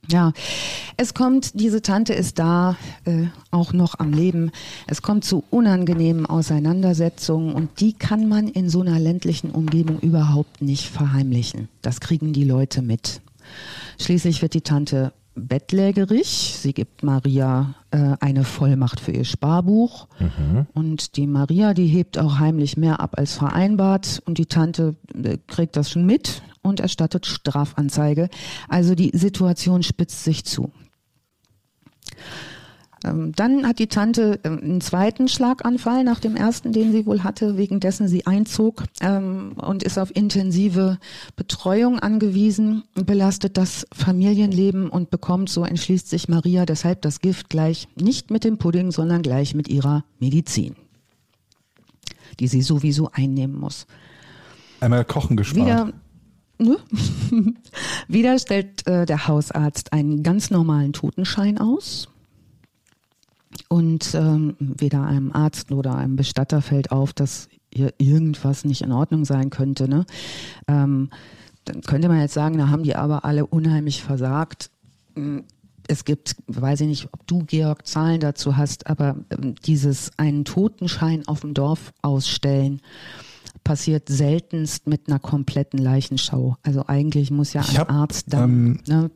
Ja, es kommt, diese Tante ist da äh, auch noch am Leben. Es kommt zu unangenehmen Auseinandersetzungen und die kann man in so einer ländlichen Umgebung überhaupt nicht verheimlichen. Das kriegen die Leute mit. Schließlich wird die Tante bettlägerig. Sie gibt Maria äh, eine Vollmacht für ihr Sparbuch. Mhm. Und die Maria, die hebt auch heimlich mehr ab als vereinbart. Und die Tante äh, kriegt das schon mit und erstattet Strafanzeige. Also die Situation spitzt sich zu. Ähm, dann hat die Tante ähm, einen zweiten Schlaganfall nach dem ersten, den sie wohl hatte, wegen dessen sie einzog ähm, und ist auf intensive Betreuung angewiesen, belastet das Familienleben und bekommt, so entschließt sich Maria, deshalb das Gift gleich nicht mit dem Pudding, sondern gleich mit ihrer Medizin, die sie sowieso einnehmen muss. Einmal Kochen gespart. Wieder, Ne? Wieder stellt äh, der Hausarzt einen ganz normalen Totenschein aus. Und ähm, weder einem Arzt oder einem Bestatter fällt auf, dass hier irgendwas nicht in Ordnung sein könnte. Ne? Ähm, dann könnte man jetzt sagen, da haben die aber alle unheimlich versagt. Hm, es gibt, weiß ich nicht, ob du, Georg, Zahlen dazu hast, aber ähm, dieses einen Totenschein auf dem Dorf ausstellen, passiert seltenst mit einer kompletten Leichenschau. Also eigentlich muss ja ein hab, Arzt dann ähm, ne,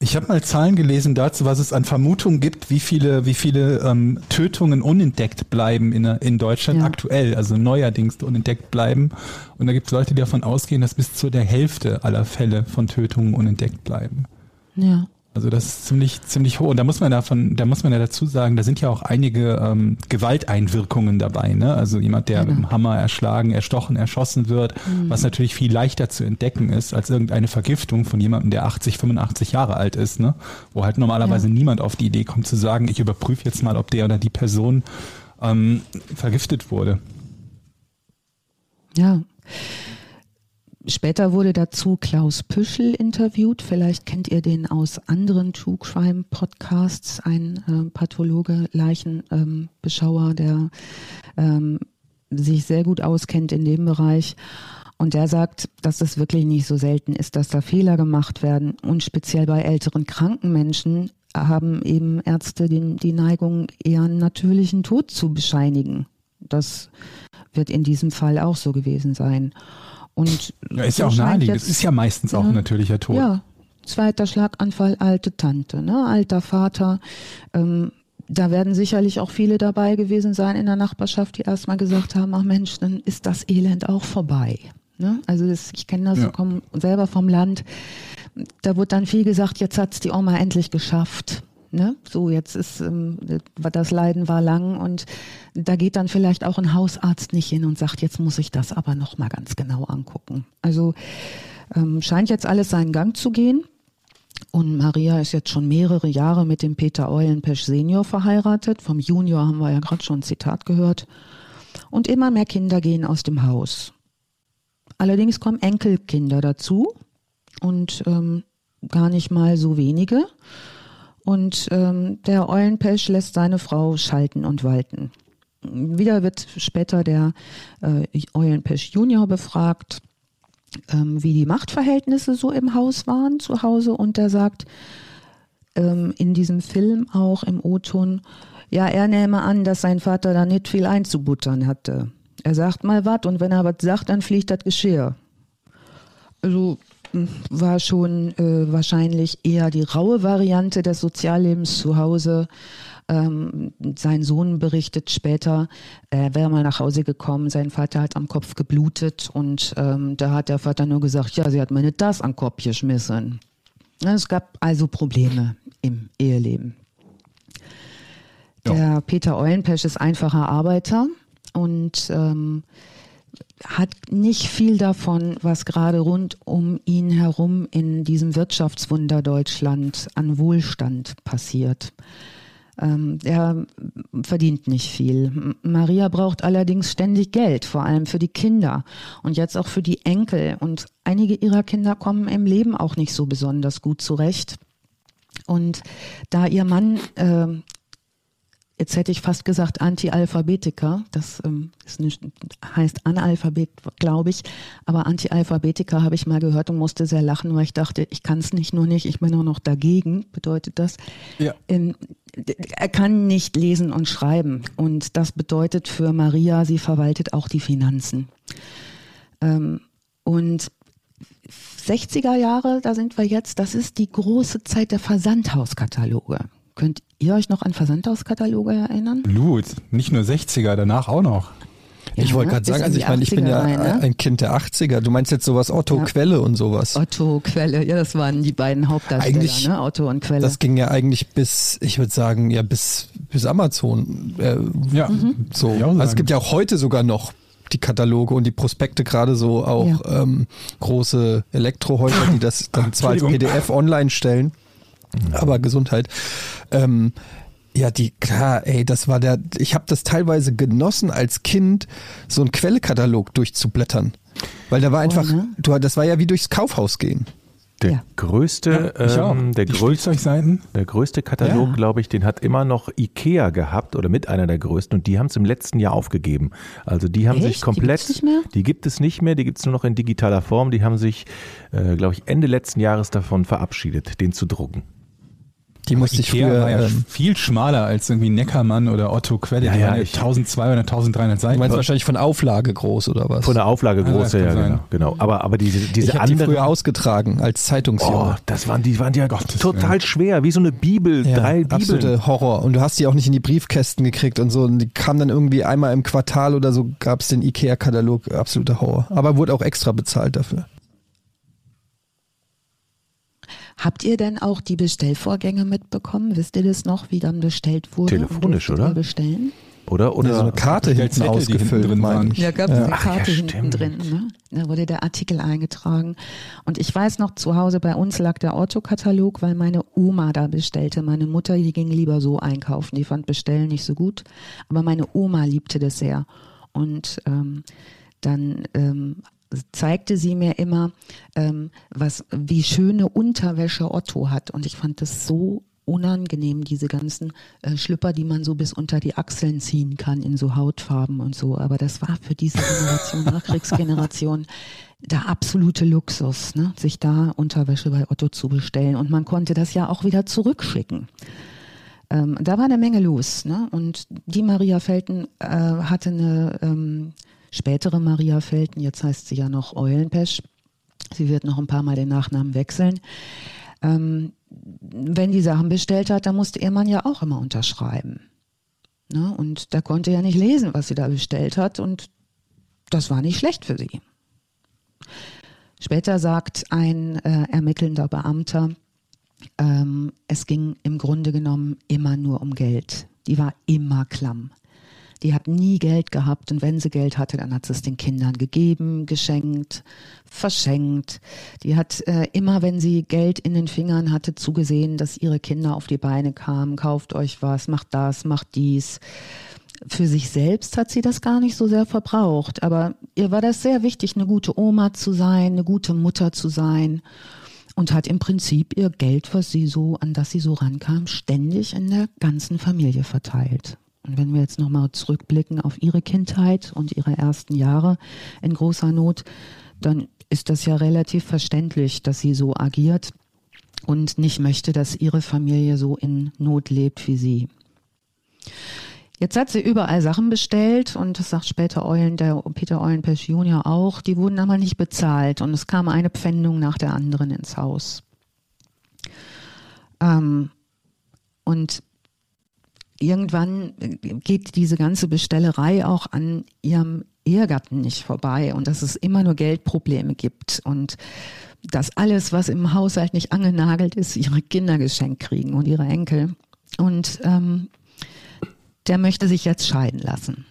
ich habe mal Zahlen gelesen dazu, was es an Vermutungen gibt, wie viele, wie viele ähm, Tötungen unentdeckt bleiben in, in Deutschland ja. aktuell, also neuerdings unentdeckt bleiben. Und da gibt es Leute, die davon ausgehen, dass bis zu der Hälfte aller Fälle von Tötungen unentdeckt bleiben. Ja. Also das ist ziemlich, ziemlich hoch. Und da muss man davon, da muss man ja dazu sagen, da sind ja auch einige ähm, Gewalteinwirkungen dabei. Ne? Also jemand, der genau. mit dem Hammer erschlagen, erstochen, erschossen wird, mhm. was natürlich viel leichter zu entdecken ist als irgendeine Vergiftung von jemandem, der 80, 85 Jahre alt ist, ne? Wo halt normalerweise ja. niemand auf die Idee kommt zu sagen, ich überprüfe jetzt mal, ob der oder die Person ähm, vergiftet wurde. Ja. Später wurde dazu Klaus Püschel interviewt. Vielleicht kennt ihr den aus anderen True Crime Podcasts, ein äh, Pathologe, Leichenbeschauer, ähm, der ähm, sich sehr gut auskennt in dem Bereich. Und der sagt, dass es wirklich nicht so selten ist, dass da Fehler gemacht werden. Und speziell bei älteren kranken Menschen haben eben Ärzte die, die Neigung, eher einen natürlichen Tod zu bescheinigen. Das wird in diesem Fall auch so gewesen sein. Und ja, ist so ja auch naheliegend. Es ist ja meistens auch ein natürlicher Tod. Ja, zweiter Schlaganfall, alte Tante, ne, alter Vater. Ähm, da werden sicherlich auch viele dabei gewesen sein in der Nachbarschaft, die erstmal gesagt haben, ach Mensch, dann ist das Elend auch vorbei. Ne? Also das, ich kenne das, ja. komme selber vom Land. Da wird dann viel gesagt, jetzt hat's die Oma endlich geschafft. Ne? So, jetzt ist ähm, das Leiden war lang und da geht dann vielleicht auch ein Hausarzt nicht hin und sagt, jetzt muss ich das aber noch mal ganz genau angucken. Also ähm, scheint jetzt alles seinen Gang zu gehen. Und Maria ist jetzt schon mehrere Jahre mit dem Peter Eulenpesch Senior verheiratet. Vom Junior haben wir ja gerade schon ein Zitat gehört. Und immer mehr Kinder gehen aus dem Haus. Allerdings kommen Enkelkinder dazu und ähm, gar nicht mal so wenige. Und ähm, der Eulenpesch lässt seine Frau schalten und walten. Wieder wird später der äh, Eulenpesch Junior befragt, ähm, wie die Machtverhältnisse so im Haus waren zu Hause. Und er sagt ähm, in diesem Film auch im O-Ton, ja, er nehme an, dass sein Vater da nicht viel einzubuttern hatte. Er sagt mal was und wenn er was sagt, dann fliegt das Geschirr. Also war schon äh, wahrscheinlich eher die raue Variante des Soziallebens zu Hause. Ähm, sein Sohn berichtet später, er wäre mal nach Hause gekommen, sein Vater hat am Kopf geblutet und ähm, da hat der Vater nur gesagt, ja, sie hat mir nicht das am Kopf geschmissen. Es gab also Probleme im Eheleben. Ja. Der Peter Eulenpesch ist einfacher Arbeiter und ähm, hat nicht viel davon, was gerade rund um ihn herum in diesem Wirtschaftswunder Deutschland an Wohlstand passiert. Ähm, er verdient nicht viel. Maria braucht allerdings ständig Geld, vor allem für die Kinder und jetzt auch für die Enkel. Und einige ihrer Kinder kommen im Leben auch nicht so besonders gut zurecht. Und da ihr Mann äh, jetzt hätte ich fast gesagt Anti-Alphabetiker, das ähm, nicht, heißt Analphabet, glaube ich, aber Anti-Alphabetiker habe ich mal gehört und musste sehr lachen, weil ich dachte, ich kann es nicht nur nicht, ich bin auch noch dagegen, bedeutet das. Ja. Ähm, er kann nicht lesen und schreiben und das bedeutet für Maria, sie verwaltet auch die Finanzen. Ähm, und 60er Jahre, da sind wir jetzt, das ist die große Zeit der Versandhauskataloge. Könnt ihr euch noch an Versandhauskataloge erinnern? Blut, nicht nur 60er, danach auch noch. Ja, ich wollte gerade sagen, also ich meine, ich bin ja rein, ne? ein Kind der 80er. Du meinst jetzt sowas Otto ja. Quelle und sowas. Otto Quelle, ja, das waren die beiden Hauptdarsteller, eigentlich, ne? Otto und Quelle. Das ging ja eigentlich bis, ich würde sagen, ja, bis, bis Amazon. Äh, ja, mhm. so. Also es gibt ja auch heute sogar noch die Kataloge und die Prospekte, gerade so auch ja. ähm, große Elektrohäuser, die das dann zwar als PDF online stellen. Aber Gesundheit. Ähm, ja, die, klar, ey, das war der, ich habe das teilweise genossen als Kind, so einen Quellekatalog durchzublättern. Weil da war einfach, oh, ne? du, das war ja wie durchs Kaufhaus gehen. Der ja. größte, ja, ähm, der, größte der größte Katalog, ja. glaube ich, den hat immer noch Ikea gehabt oder mit einer der größten und die haben es im letzten Jahr aufgegeben. Also die haben Echt? sich komplett, die, die gibt es nicht mehr, die gibt es nur noch in digitaler Form. Die haben sich, äh, glaube ich, Ende letzten Jahres davon verabschiedet, den zu drucken. Die musste ich früher. War ja ähm, viel schmaler als irgendwie Neckermann oder Otto Quelle. Ja, die ja, waren 1200, 1300 Seiten. Du meinst wahrscheinlich von Auflage groß oder was? Von der Auflage groß, ja, ja genau, genau. Aber, aber diese, diese ich andere. Die früher ausgetragen als Zeitungsjunge. Oh, das waren, die waren ja Gottes total Willen. schwer, wie so eine Bibel, ja, drei Bibeln. Absolute Horror. Und du hast die auch nicht in die Briefkästen gekriegt und so. Und die kamen dann irgendwie einmal im Quartal oder so, gab es den IKEA-Katalog. Absoluter Horror. Aber wurde auch extra bezahlt dafür. Habt ihr denn auch die Bestellvorgänge mitbekommen? Wisst ihr das noch, wie dann bestellt wurde? Telefonisch, oder? Bestellen? Oder? Oder so eine Karte hinten Zettel, ausgefüllt, hinten meine ich. Ja, gab es ja. eine Karte ja, hinten drin. Ne? Da wurde der Artikel eingetragen. Und ich weiß noch, zu Hause bei uns lag der Otto-Katalog, weil meine Oma da bestellte. Meine Mutter, die ging lieber so einkaufen. Die fand Bestellen nicht so gut. Aber meine Oma liebte das sehr. Und ähm, dann ähm, zeigte sie mir immer, ähm, was, wie schöne Unterwäsche Otto hat. Und ich fand das so unangenehm, diese ganzen äh, Schlüpper, die man so bis unter die Achseln ziehen kann in so Hautfarben und so. Aber das war für diese Generation, Nachkriegsgeneration, der absolute Luxus, ne? sich da Unterwäsche bei Otto zu bestellen. Und man konnte das ja auch wieder zurückschicken. Ähm, da war eine Menge los. Ne? Und die Maria Felten äh, hatte eine ähm, spätere Maria Felten, jetzt heißt sie ja noch Eulenpesch. Sie wird noch ein paar Mal den Nachnamen wechseln. Ähm, wenn die Sachen bestellt hat, dann musste ihr Mann ja auch immer unterschreiben. Ne? Und da konnte ja nicht lesen, was sie da bestellt hat. Und das war nicht schlecht für sie. Später sagt ein äh, ermittelnder Beamter, ähm, es ging im Grunde genommen immer nur um Geld. Die war immer klamm. Die hat nie Geld gehabt und wenn sie Geld hatte, dann hat sie es den Kindern gegeben, geschenkt, verschenkt. Die hat äh, immer, wenn sie Geld in den Fingern hatte, zugesehen, dass ihre Kinder auf die Beine kamen, kauft euch was, macht das, macht dies. Für sich selbst hat sie das gar nicht so sehr verbraucht, aber ihr war das sehr wichtig, eine gute Oma zu sein, eine gute Mutter zu sein und hat im Prinzip ihr Geld, was sie so, an das sie so rankam, ständig in der ganzen Familie verteilt. Und wenn wir jetzt nochmal zurückblicken auf ihre Kindheit und ihre ersten Jahre in großer Not, dann ist das ja relativ verständlich, dass sie so agiert und nicht möchte, dass ihre Familie so in Not lebt wie sie. Jetzt hat sie überall Sachen bestellt und das sagt später Eulen, der Peter Eulenpesch Junior auch, die wurden aber nicht bezahlt und es kam eine Pfändung nach der anderen ins Haus. Ähm, und irgendwann geht diese ganze Bestellerei auch an ihrem Ehegatten nicht vorbei und dass es immer nur Geldprobleme gibt und dass alles, was im Haushalt nicht angenagelt ist, ihre Kinder geschenkt kriegen und ihre Enkel. Und ähm, der möchte sich jetzt scheiden lassen.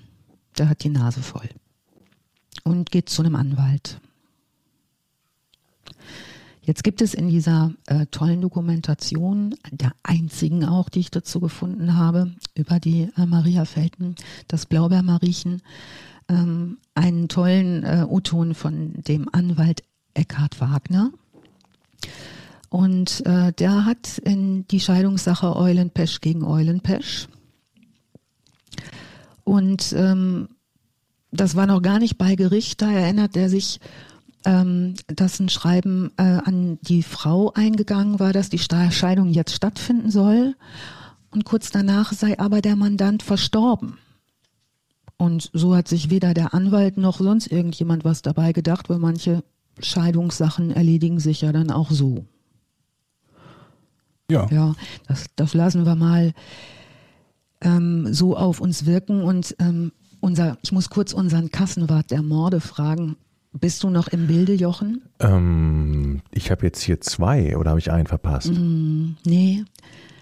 Der hat die Nase voll und geht zu einem Anwalt. Jetzt gibt es in dieser äh, tollen Dokumentation, der einzigen auch, die ich dazu gefunden habe, über die äh, Maria Felten, das Blaubeermariechen, ähm, einen tollen äh, O-Ton von dem Anwalt Eckhard Wagner. Und äh, der hat in die Scheidungssache Eulenpesch gegen Eulenpesch. Und ähm, das war noch gar nicht bei Gericht, da erinnert er sich ähm, dass ein Schreiben äh, an die Frau eingegangen war, dass die Scheidung jetzt stattfinden soll. Und kurz danach sei aber der Mandant verstorben. Und so hat sich weder der Anwalt noch sonst irgendjemand was dabei gedacht, weil manche Scheidungssachen erledigen sich ja dann auch so. Ja. Ja, das, das lassen wir mal ähm, so auf uns wirken. Und ähm, unser, ich muss kurz unseren Kassenwart der Morde fragen. Bist du noch im Bilde, Jochen? Ähm, ich habe jetzt hier zwei oder habe ich einen verpasst? Mm, nee.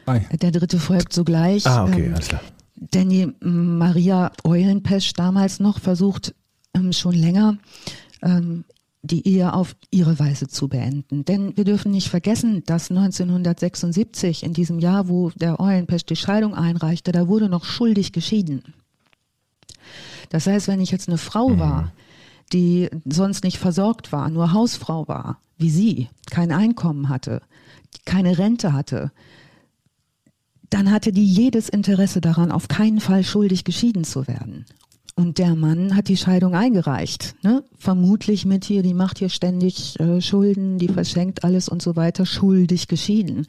Ei. Der dritte folgt sogleich. Ah, okay, ähm, alles klar. Denn die Maria Eulenpesch damals noch versucht, ähm, schon länger ähm, die Ehe auf ihre Weise zu beenden. Denn wir dürfen nicht vergessen, dass 1976, in diesem Jahr, wo der Eulenpesch die Scheidung einreichte, da wurde noch schuldig geschieden. Das heißt, wenn ich jetzt eine Frau mhm. Die sonst nicht versorgt war, nur Hausfrau war, wie sie, kein Einkommen hatte, keine Rente hatte, dann hatte die jedes Interesse daran, auf keinen Fall schuldig geschieden zu werden. Und der Mann hat die Scheidung eingereicht, ne? vermutlich mit hier, die macht hier ständig äh, Schulden, die verschenkt alles und so weiter, schuldig geschieden.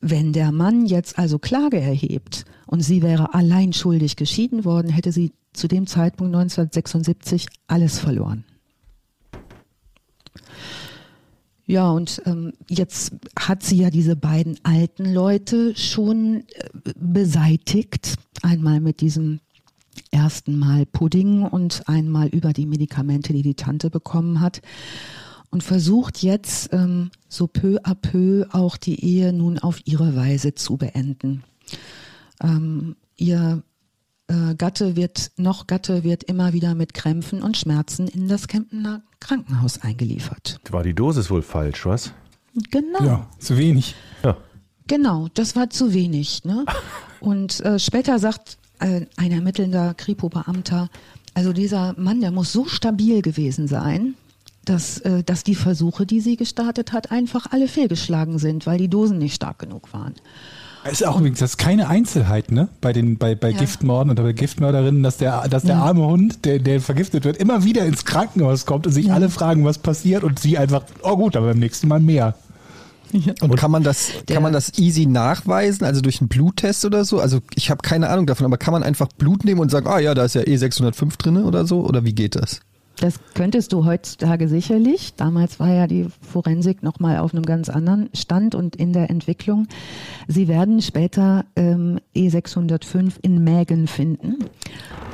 Wenn der Mann jetzt also Klage erhebt und sie wäre allein schuldig geschieden worden, hätte sie zu dem Zeitpunkt 1976 alles verloren. Ja, und ähm, jetzt hat sie ja diese beiden alten Leute schon äh, beseitigt. Einmal mit diesem ersten Mal Pudding und einmal über die Medikamente, die die Tante bekommen hat. Und versucht jetzt ähm, so peu à peu auch die Ehe nun auf ihre Weise zu beenden. Ähm, ihr äh, Gatte wird, noch Gatte wird immer wieder mit Krämpfen und Schmerzen in das Kemptener Krankenhaus eingeliefert. War die Dosis wohl falsch, was? Genau. Ja, zu wenig. Ja. Genau, das war zu wenig. Ne? Und äh, später sagt äh, ein ermittelnder Kripo-Beamter, also dieser Mann, der muss so stabil gewesen sein, dass, äh, dass die Versuche, die sie gestartet hat, einfach alle fehlgeschlagen sind, weil die Dosen nicht stark genug waren. Ist auch übrigens, das ist keine Einzelheit, ne? Bei den, bei, bei ja. Giftmorden oder bei Giftmörderinnen, dass der, dass der ja. arme Hund, der, der vergiftet wird, immer wieder ins Krankenhaus kommt und sich ja. alle fragen, was passiert und sie einfach, oh gut, aber beim nächsten Mal mehr. Und, und kann man das, kann man das easy nachweisen, also durch einen Bluttest oder so? Also ich habe keine Ahnung davon, aber kann man einfach Blut nehmen und sagen, ah ja, da ist ja E605 drin oder so? Oder wie geht das? Das könntest du heutzutage sicherlich. Damals war ja die Forensik noch mal auf einem ganz anderen Stand und in der Entwicklung. Sie werden später ähm, E605 in Mägen finden.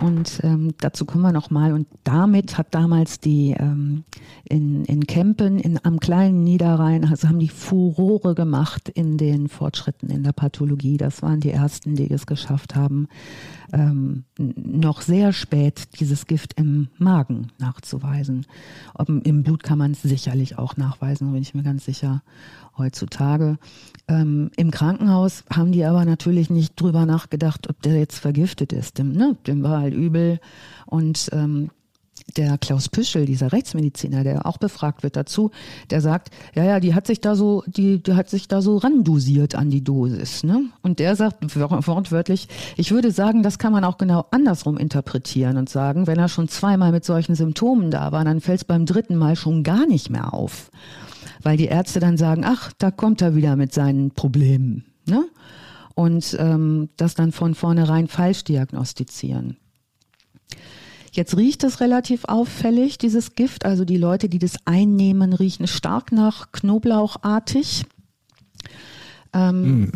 Und ähm, dazu kommen wir noch mal. Und damit hat damals die ähm, in, in Kempen, in, am kleinen Niederrhein, also haben die Furore gemacht in den Fortschritten in der Pathologie. Das waren die ersten, die es geschafft haben, ähm, noch sehr spät dieses Gift im Magen nachzuweisen. Ob, Im Blut kann man es sicherlich auch nachweisen, bin ich mir ganz sicher heutzutage. Ähm, Im Krankenhaus haben die aber natürlich nicht drüber nachgedacht, ob der jetzt vergiftet ist. Dem, ne, dem war halt übel und ähm, der Klaus Püschel, dieser Rechtsmediziner, der auch befragt wird dazu, der sagt, ja, ja, die hat sich da so, die, die hat sich da so randosiert an die Dosis, ne? Und der sagt wortwörtlich, ich würde sagen, das kann man auch genau andersrum interpretieren und sagen, wenn er schon zweimal mit solchen Symptomen da war, dann fällt es beim dritten Mal schon gar nicht mehr auf. Weil die Ärzte dann sagen, ach, da kommt er wieder mit seinen Problemen, ne? Und ähm, das dann von vornherein falsch diagnostizieren. Jetzt riecht es relativ auffällig, dieses Gift. Also die Leute, die das einnehmen, riechen stark nach Knoblauchartig. Ähm, mm,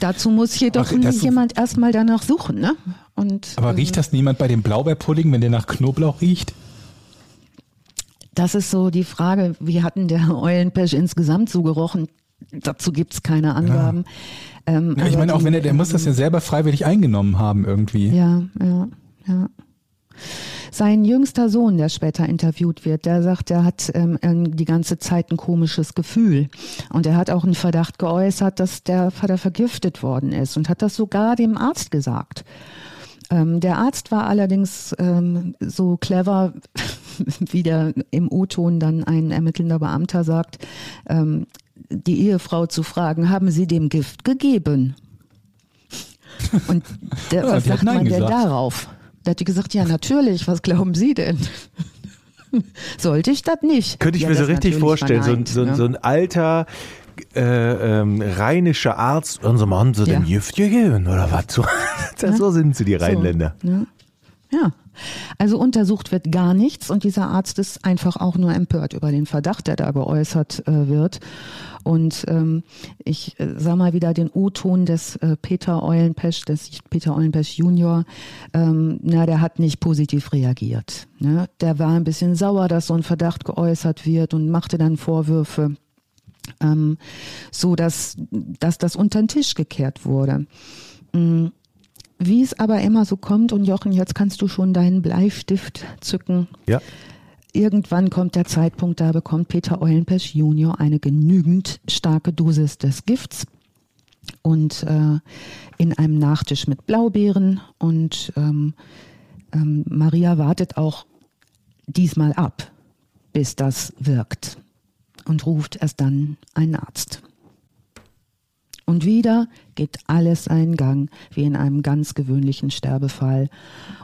dazu muss jedoch jemand erstmal danach suchen. Ne? Und, aber riecht das niemand bei dem Blaubeerpudding, wenn der nach Knoblauch riecht? Das ist so die Frage, wie hatten der Eulenpesch insgesamt so gerochen? Dazu gibt es keine Angaben. Ja. Ähm, ja, ich meine, auch wenn er, der muss das ja selber freiwillig eingenommen haben irgendwie. Ja, ja, ja. Sein jüngster Sohn, der später interviewt wird, der sagt, er hat ähm, die ganze Zeit ein komisches Gefühl. Und er hat auch einen Verdacht geäußert, dass der Vater vergiftet worden ist und hat das sogar dem Arzt gesagt. Ähm, der Arzt war allerdings ähm, so clever, wie der im O-Ton dann ein ermittelnder Beamter sagt, ähm, die Ehefrau zu fragen, haben Sie dem Gift gegeben? Und der, was sagt man denn darauf? Da hat die gesagt, ja natürlich, was glauben Sie denn? Sollte ich das nicht? Könnte ich ja, mir so richtig vorstellen, verneint, so, so, ne? so, ein alter äh, ähm, rheinischer Arzt, Mann so ja. den Gift gegeben oder was? So, ja. so sind sie, die Rheinländer. So, ne? Ja. Also untersucht wird gar nichts und dieser Arzt ist einfach auch nur empört über den Verdacht, der da geäußert äh, wird. Und ähm, ich äh, sah mal wieder den O-Ton des äh, Peter Eulenpesch, des Peter Eulenpesch Junior. Ähm, na, der hat nicht positiv reagiert. Ne? Der war ein bisschen sauer, dass so ein Verdacht geäußert wird und machte dann Vorwürfe. Ähm, so dass, dass das unter den Tisch gekehrt wurde. Mhm. Wie es aber immer so kommt, und Jochen, jetzt kannst du schon deinen Bleistift zücken. Ja. Irgendwann kommt der Zeitpunkt, da bekommt Peter Eulenpesch Junior eine genügend starke Dosis des Gifts und äh, in einem Nachtisch mit Blaubeeren und ähm, ähm, Maria wartet auch diesmal ab, bis das wirkt und ruft erst dann einen Arzt. Und wieder geht alles seinen Gang, wie in einem ganz gewöhnlichen Sterbefall.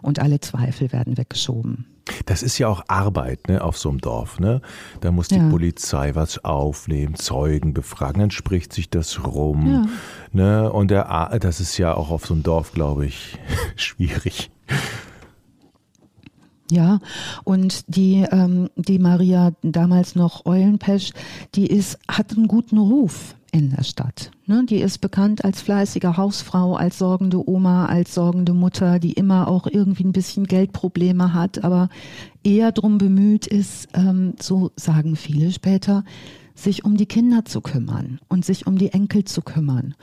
Und alle Zweifel werden weggeschoben. Das ist ja auch Arbeit ne, auf so einem Dorf. Ne? Da muss die ja. Polizei was aufnehmen, Zeugen befragen, dann spricht sich das rum. Ja. Ne? Und der, das ist ja auch auf so einem Dorf, glaube ich, schwierig. Ja, und die, ähm, die Maria, damals noch Eulenpesch, die ist, hat einen guten Ruf in der Stadt. Ne? Die ist bekannt als fleißige Hausfrau, als sorgende Oma, als sorgende Mutter, die immer auch irgendwie ein bisschen Geldprobleme hat, aber eher darum bemüht ist, ähm, so sagen viele später, sich um die Kinder zu kümmern und sich um die Enkel zu kümmern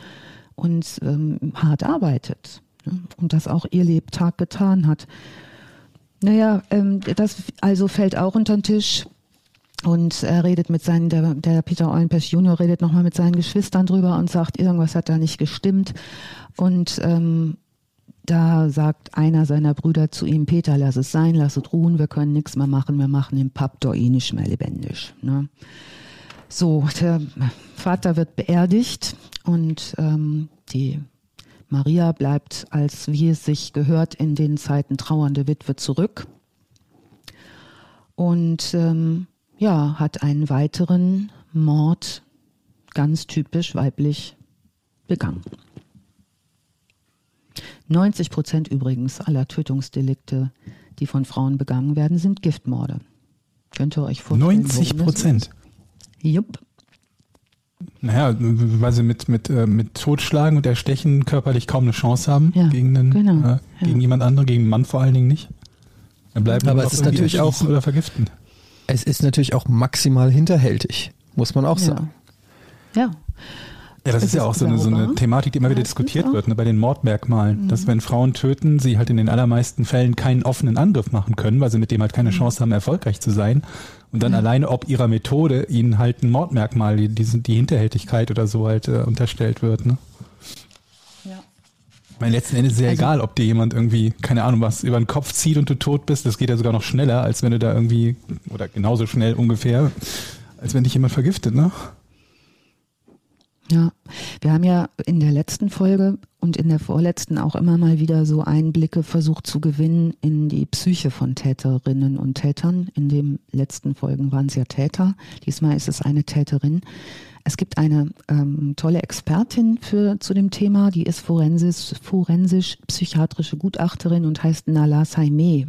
und ähm, hart arbeitet ne? und das auch ihr Lebtag getan hat. Naja, ähm, das also fällt auch unter den Tisch. Und er redet mit seinen, der, der Peter Eulenpesch Junior redet nochmal mit seinen Geschwistern drüber und sagt, irgendwas hat da nicht gestimmt. Und ähm, da sagt einer seiner Brüder zu ihm, Peter, lass es sein, lass es ruhen, wir können nichts mehr machen, wir machen den doch eh nicht mehr lebendig. Ne? So, der Vater wird beerdigt und ähm, die Maria bleibt als, wie es sich gehört, in den Zeiten trauernde Witwe zurück und ähm, ja, hat einen weiteren Mord, ganz typisch weiblich, begangen. 90 Prozent übrigens aller Tötungsdelikte, die von Frauen begangen werden, sind Giftmorde. Könnt ihr euch vorstellen? 90 Prozent? Jupp. Naja, weil sie mit, mit, äh, mit Totschlagen und Erstechen körperlich kaum eine Chance haben ja, gegen, einen, genau, äh, gegen ja. jemand anderen, gegen einen Mann vor allen Dingen nicht. Dann bleiben Aber es ist natürlich auch oder vergiften. Es ist natürlich auch maximal hinterhältig, muss man auch ja. sagen. Ja. Ja, das, das ist ja auch so eine, so eine, Thematik, die immer wieder diskutiert wird, ne, bei den Mordmerkmalen. Mhm. Dass wenn Frauen töten, sie halt in den allermeisten Fällen keinen offenen Angriff machen können, weil sie mit dem halt keine mhm. Chance haben, erfolgreich zu sein. Und dann mhm. alleine ob ihrer Methode ihnen halt ein Mordmerkmal, die, die, die Hinterhältigkeit oder so halt äh, unterstellt wird. Ne? Ja. Mein letzten Endes ist ja also, egal, ob dir jemand irgendwie, keine Ahnung, was über den Kopf zieht und du tot bist. Das geht ja sogar noch schneller, als wenn du da irgendwie, oder genauso schnell ungefähr, als wenn dich jemand vergiftet, ne? Ja, wir haben ja in der letzten Folge und in der vorletzten auch immer mal wieder so Einblicke versucht zu gewinnen in die Psyche von Täterinnen und Tätern. In den letzten Folgen waren es ja Täter, diesmal ist es eine Täterin. Es gibt eine ähm, tolle Expertin für, zu dem Thema, die ist forensisch, forensisch psychiatrische Gutachterin und heißt Nala Saimeh.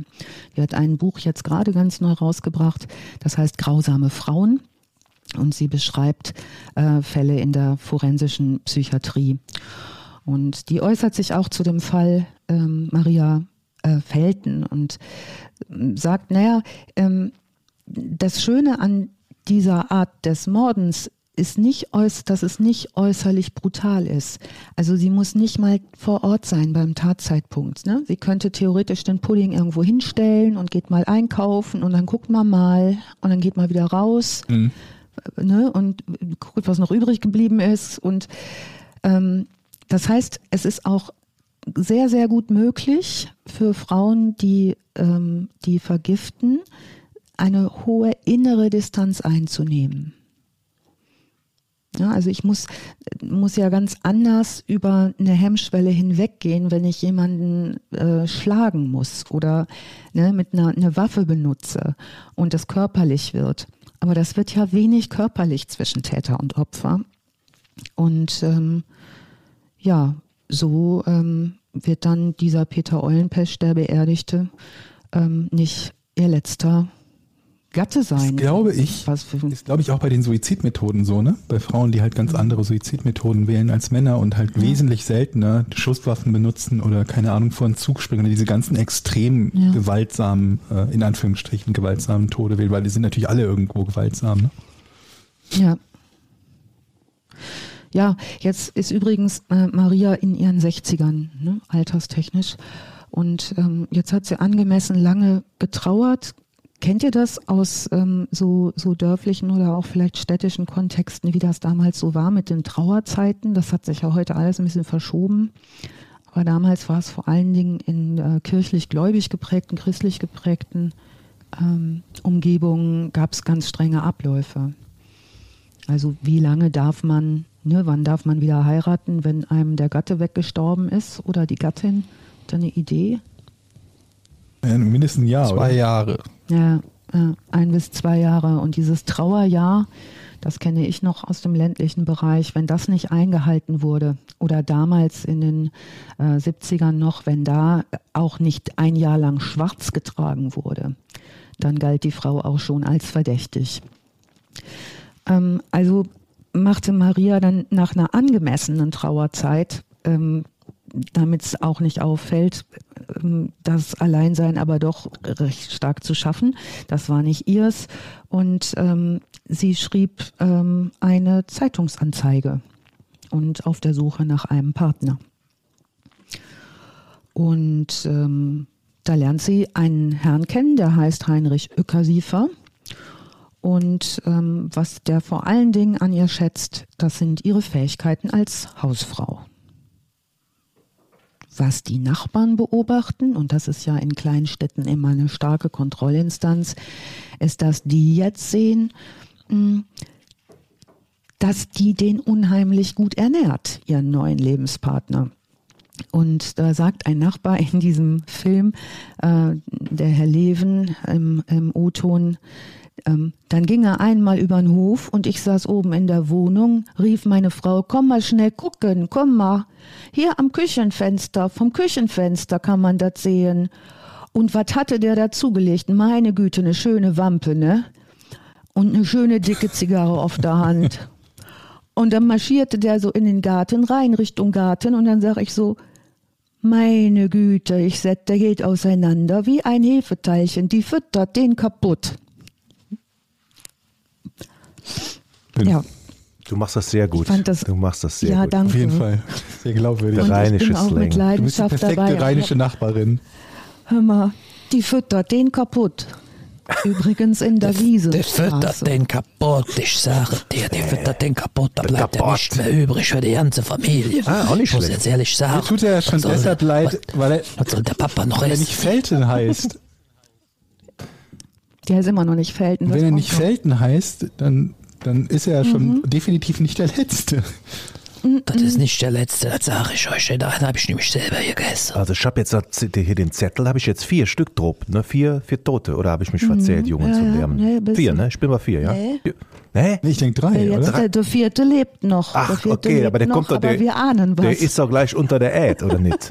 Die hat ein Buch jetzt gerade ganz neu rausgebracht, das heißt Grausame Frauen und sie beschreibt äh, Fälle in der forensischen Psychiatrie. Und die äußert sich auch zu dem Fall ähm, Maria äh, Felten und ähm, sagt, naja, ähm, das Schöne an dieser Art des Mordens ist nicht dass es nicht äußerlich brutal ist. Also sie muss nicht mal vor Ort sein beim Tatzeitpunkt. Ne? Sie könnte theoretisch den Pudding irgendwo hinstellen und geht mal einkaufen und dann guckt man mal und dann geht man wieder raus. Mhm ne, und guckt, was noch übrig geblieben ist. Und ähm, das heißt, es ist auch sehr, sehr gut möglich für Frauen, die, ähm, die vergiften, eine hohe innere Distanz einzunehmen. Ja, also ich muss, muss ja ganz anders über eine Hemmschwelle hinweggehen, wenn ich jemanden äh, schlagen muss oder ne, mit einer eine Waffe benutze und das körperlich wird. Aber das wird ja wenig körperlich zwischen Täter und Opfer. Und ähm, ja, so ähm, wird dann dieser Peter Eulenpesch, der Beerdigte, ähm, nicht ihr letzter Gatte sein. Das glaube ich. Was für ist, glaube ich, auch bei den Suizidmethoden so, ne? Bei Frauen, die halt ganz mhm. andere Suizidmethoden wählen als Männer und halt ja. wesentlich seltener Schusswaffen benutzen oder keine Ahnung vor einen Zug springen, diese ganzen extrem ja. gewaltsamen, äh, in Anführungsstrichen gewaltsamen Tode wählen, weil die sind natürlich alle irgendwo gewaltsam, ne? Ja. Ja, jetzt ist übrigens äh, Maria in ihren 60ern, ne, alterstechnisch. Und ähm, jetzt hat sie angemessen lange getrauert, Kennt ihr das aus ähm, so, so dörflichen oder auch vielleicht städtischen Kontexten, wie das damals so war mit den Trauerzeiten? Das hat sich ja heute alles ein bisschen verschoben. Aber damals war es vor allen Dingen in äh, kirchlich-gläubig geprägten, christlich geprägten ähm, Umgebungen gab es ganz strenge Abläufe. Also wie lange darf man ne, wann darf man wieder heiraten, wenn einem der Gatte weggestorben ist oder die Gattin? Hat er eine Idee? Ja, mindestens ein Jahr. Zwei oder? Jahre. Ja, ein bis zwei Jahre. Und dieses Trauerjahr, das kenne ich noch aus dem ländlichen Bereich, wenn das nicht eingehalten wurde oder damals in den äh, 70ern noch, wenn da auch nicht ein Jahr lang schwarz getragen wurde, dann galt die Frau auch schon als verdächtig. Ähm, also machte Maria dann nach einer angemessenen Trauerzeit, ähm, damit es auch nicht auffällt, ähm, das Alleinsein aber doch recht stark zu schaffen. Das war nicht ihrs. Und ähm, sie schrieb ähm, eine Zeitungsanzeige und auf der Suche nach einem Partner. Und ähm, da lernt sie einen Herrn kennen, der heißt Heinrich Öckersiefer. Und ähm, was der vor allen Dingen an ihr schätzt, das sind ihre Fähigkeiten als Hausfrau. Was die Nachbarn beobachten, und das ist ja in kleinen Städten immer eine starke Kontrollinstanz, ist, dass die jetzt sehen, hm, dass die den unheimlich gut ernährt, ihren neuen Lebenspartner. Und da sagt ein Nachbar in diesem Film, äh, der Herr Leven im, im O-Ton, dann ging er einmal über den Hof und ich saß oben in der Wohnung, rief meine Frau, komm mal schnell gucken, komm mal. Hier am Küchenfenster, vom Küchenfenster kann man das sehen. Und was hatte der dazugelegt? Meine Güte, eine schöne Wampe, ne? Und eine schöne dicke Zigarre auf der Hand. Und dann marschierte der so in den Garten rein, Richtung Garten, und dann sag ich so, meine Güte, ich seh, der geht auseinander wie ein Hefeteilchen, die füttert den kaputt. Ja. Du machst das sehr gut. Das, du machst das sehr ja, gut. Danke. Auf jeden Fall. Sehr glaubwürdig. Und Rheinische ich bin auch Slang. mit Leidenschaft du bist die perfekte dabei. rheinische Nachbarin. Hör mal, die füttert den kaputt. Übrigens in der Wiese. Der füttert den kaputt, ich sage dir, der füttert den kaputt, da bleibt ja nicht mehr übrig für die ganze Familie. Ah, auch nicht ich muss schlecht. jetzt ehrlich sagen. Mir tut er ja schon deshalb der- leid, weil er, Was soll der Papa noch weil er essen? nicht Felten heißt. Der ist immer noch nicht Felten. Wenn er nicht noch. Felten heißt, dann, dann ist er schon definitiv nicht der Letzte. Das ist nicht der letzte, das sage ich euch. Den einen habe ich nämlich selber gegessen. Also ich habe jetzt hier den Zettel, habe ich jetzt vier Stück drauf, ne? Vier, vier Tote, oder habe ich mich verzählt, Jungen, Mhm. Ja, zu ja, Lärm? nee, vier, ne? Ich bin bei vier, ja? Nee. Nee? Ich denke drei, Der, jetzt, oder? der, der vierte lebt noch. der Ach, vierte okay, aber der noch, kommt doch, aber der, wir ahnen was. der ist doch gleich unter der Ad, oder nicht?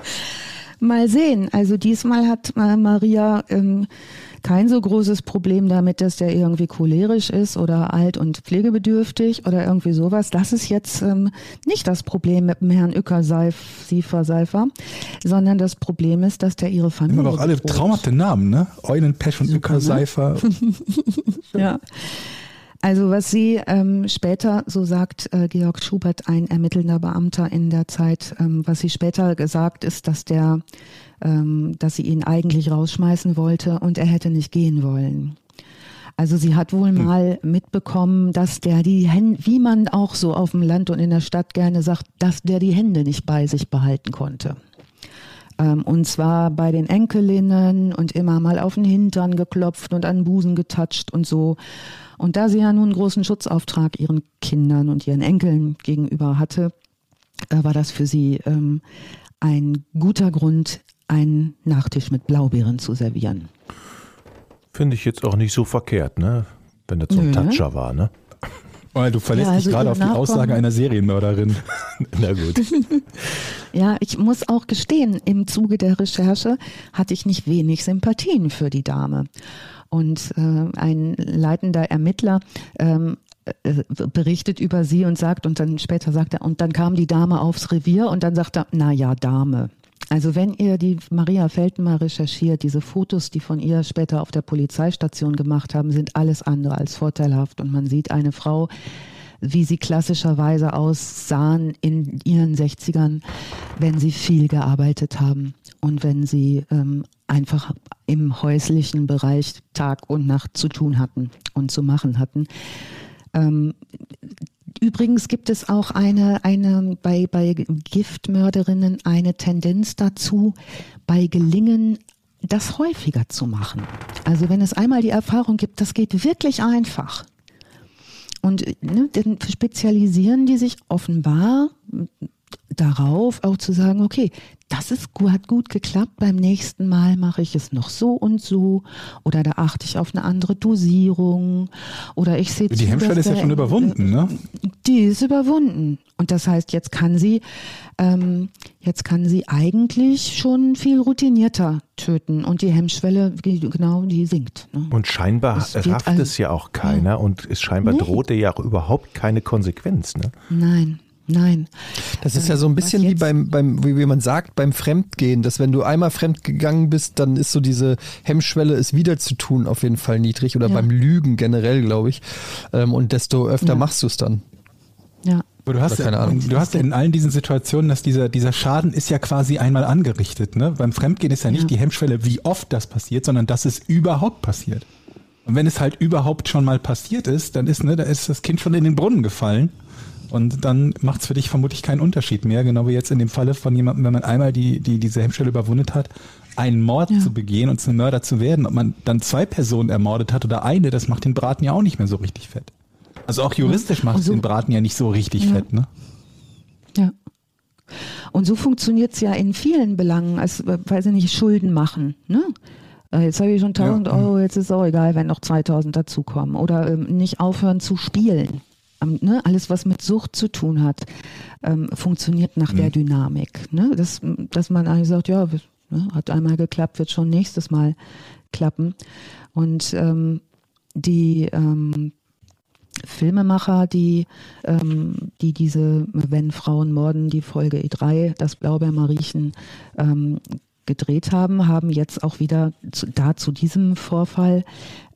Mal sehen. Also diesmal hat Maria ähm, kein so großes Problem damit, dass der irgendwie cholerisch ist oder alt und pflegebedürftig oder irgendwie sowas. Das ist jetzt ähm, nicht das Problem mit dem Herrn Uecker Seifer, Seifer, sondern das Problem ist, dass der ihre Familie Immer noch alle bedroht. traumhafte Namen, ne? Eulenpesch und Uecker ne? Seifer. Ja. Also was sie ähm, später, so sagt äh, Georg Schubert, ein ermittelnder Beamter in der Zeit, ähm, was sie später gesagt ist, dass der, ähm, dass sie ihn eigentlich rausschmeißen wollte und er hätte nicht gehen wollen. Also sie hat wohl mal mitbekommen, dass der die Hände, wie man auch so auf dem Land und in der Stadt gerne sagt, dass der die Hände nicht bei sich behalten konnte. Ähm, und zwar bei den Enkelinnen und immer mal auf den Hintern geklopft und an den Busen getatscht und so. Und da sie ja nun einen großen Schutzauftrag ihren Kindern und ihren Enkeln gegenüber hatte, äh, war das für sie ähm, ein guter Grund, einen Nachtisch mit Blaubeeren zu servieren. Finde ich jetzt auch nicht so verkehrt, ne? Wenn das so ein Nö? Toucher war, ne? Oh, du verlässt Ja, also dich gerade auf die Nachkommen- Aussage einer Serienmörderin. Na gut. Ja, ich muss auch gestehen, im Zuge der Recherche hatte ich nicht wenig Sympathien für die Dame. Und äh, ein leitender Ermittler ähm, äh, berichtet über sie und sagt, und dann später sagt er, und dann kam die Dame aufs Revier und dann sagt er, na ja, Dame. Also wenn ihr die Maria Felten mal recherchiert, diese Fotos, die von ihr später auf der Polizeistation gemacht haben, sind alles andere als vorteilhaft. Und man sieht eine Frau, wie sie klassischerweise aussahen in ihren 60ern, wenn sie viel gearbeitet haben und wenn sie ähm, einfach im häuslichen Bereich Tag und Nacht zu tun hatten und zu machen hatten. Ähm, Übrigens gibt es auch eine, eine bei, bei Giftmörderinnen eine Tendenz dazu, bei Gelingen das häufiger zu machen. Also wenn es einmal die Erfahrung gibt, das geht wirklich einfach. und ne, dann spezialisieren die sich offenbar darauf, auch zu sagen, okay, das ist, hat gut geklappt, beim nächsten Mal mache ich es noch so und so oder da achte ich auf eine andere Dosierung oder ich sehe Die Hemmschwelle ist ja schon überwunden, ne? Die ist überwunden und das heißt, jetzt kann sie, ähm, jetzt kann sie eigentlich schon viel routinierter töten und die Hemmschwelle, genau, die sinkt. Ne? Und scheinbar rafft es ja auch keiner ja. und es scheinbar nee. droht ja auch überhaupt keine Konsequenz, ne? Nein. Nein. Das ist ja so ein bisschen wie beim, beim, wie man sagt, beim Fremdgehen, dass wenn du einmal fremdgegangen bist, dann ist so diese Hemmschwelle, es wieder zu tun, auf jeden Fall niedrig oder ja. beim Lügen generell, glaube ich. Ähm, und desto öfter ja. machst du es dann. Ja. Aber du hast, keine Ahnung. du hast in allen diesen Situationen, dass dieser, dieser Schaden ist ja quasi einmal angerichtet. Ne? Beim Fremdgehen ist ja nicht ja. die Hemmschwelle, wie oft das passiert, sondern dass es überhaupt passiert. Und wenn es halt überhaupt schon mal passiert ist, dann ist, ne, da ist das Kind schon in den Brunnen gefallen. Und dann macht es für dich vermutlich keinen Unterschied mehr, genau wie jetzt in dem Falle von jemandem, wenn man einmal die, die diese Hemmschwelle überwundet hat, einen Mord ja. zu begehen und zum Mörder zu werden. Ob man dann zwei Personen ermordet hat oder eine, das macht den Braten ja auch nicht mehr so richtig fett. Also auch juristisch macht es so, den Braten ja nicht so richtig ja. fett, ne? Ja. Und so funktioniert es ja in vielen Belangen, als, weil sie nicht Schulden machen. Ne? Äh, jetzt habe ich schon 1000 ja. Euro, jetzt ist es auch egal, wenn noch 2000 dazukommen. Oder ähm, nicht aufhören zu spielen ne, alles, was mit Sucht zu tun hat, ähm, funktioniert nach mhm. der Dynamik. Ne? Dass, dass man eigentlich sagt, ja, ne, hat einmal geklappt, wird schon nächstes Mal klappen. Und ähm, die ähm, Filmemacher, die, ähm, die diese Wenn Frauen morden, die Folge E3, das Blaubeermariechen, ähm, gedreht haben, haben jetzt auch wieder zu, da zu diesem Vorfall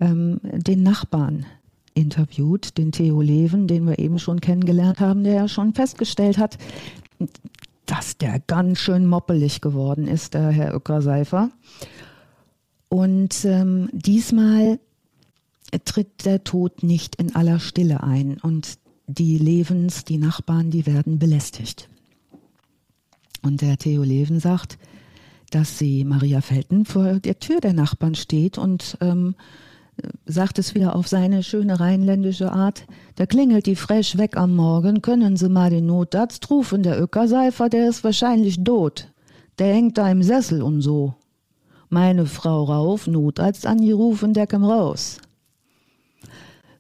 ähm, den Nachbarn interviewt, den Theo Leven, den wir eben schon kennengelernt haben, der ja schon festgestellt hat, dass der ganz schön moppelig geworden ist, der Herr Öcker-Seifer. Und ähm, diesmal tritt der Tod nicht in aller Stille ein und die Levens, die Nachbarn, die werden belästigt. Und der Theo Leven sagt, dass sie Maria Felten vor der Tür der Nachbarn steht und ähm, sagt es wieder auf seine schöne rheinländische Art, da klingelt die Fresh weg am Morgen, können Sie mal den Notarzt rufen, der Öckerseifer, der ist wahrscheinlich tot. Der hängt da im Sessel und so. Meine Frau rauf, Notarzt angerufen, der kam raus.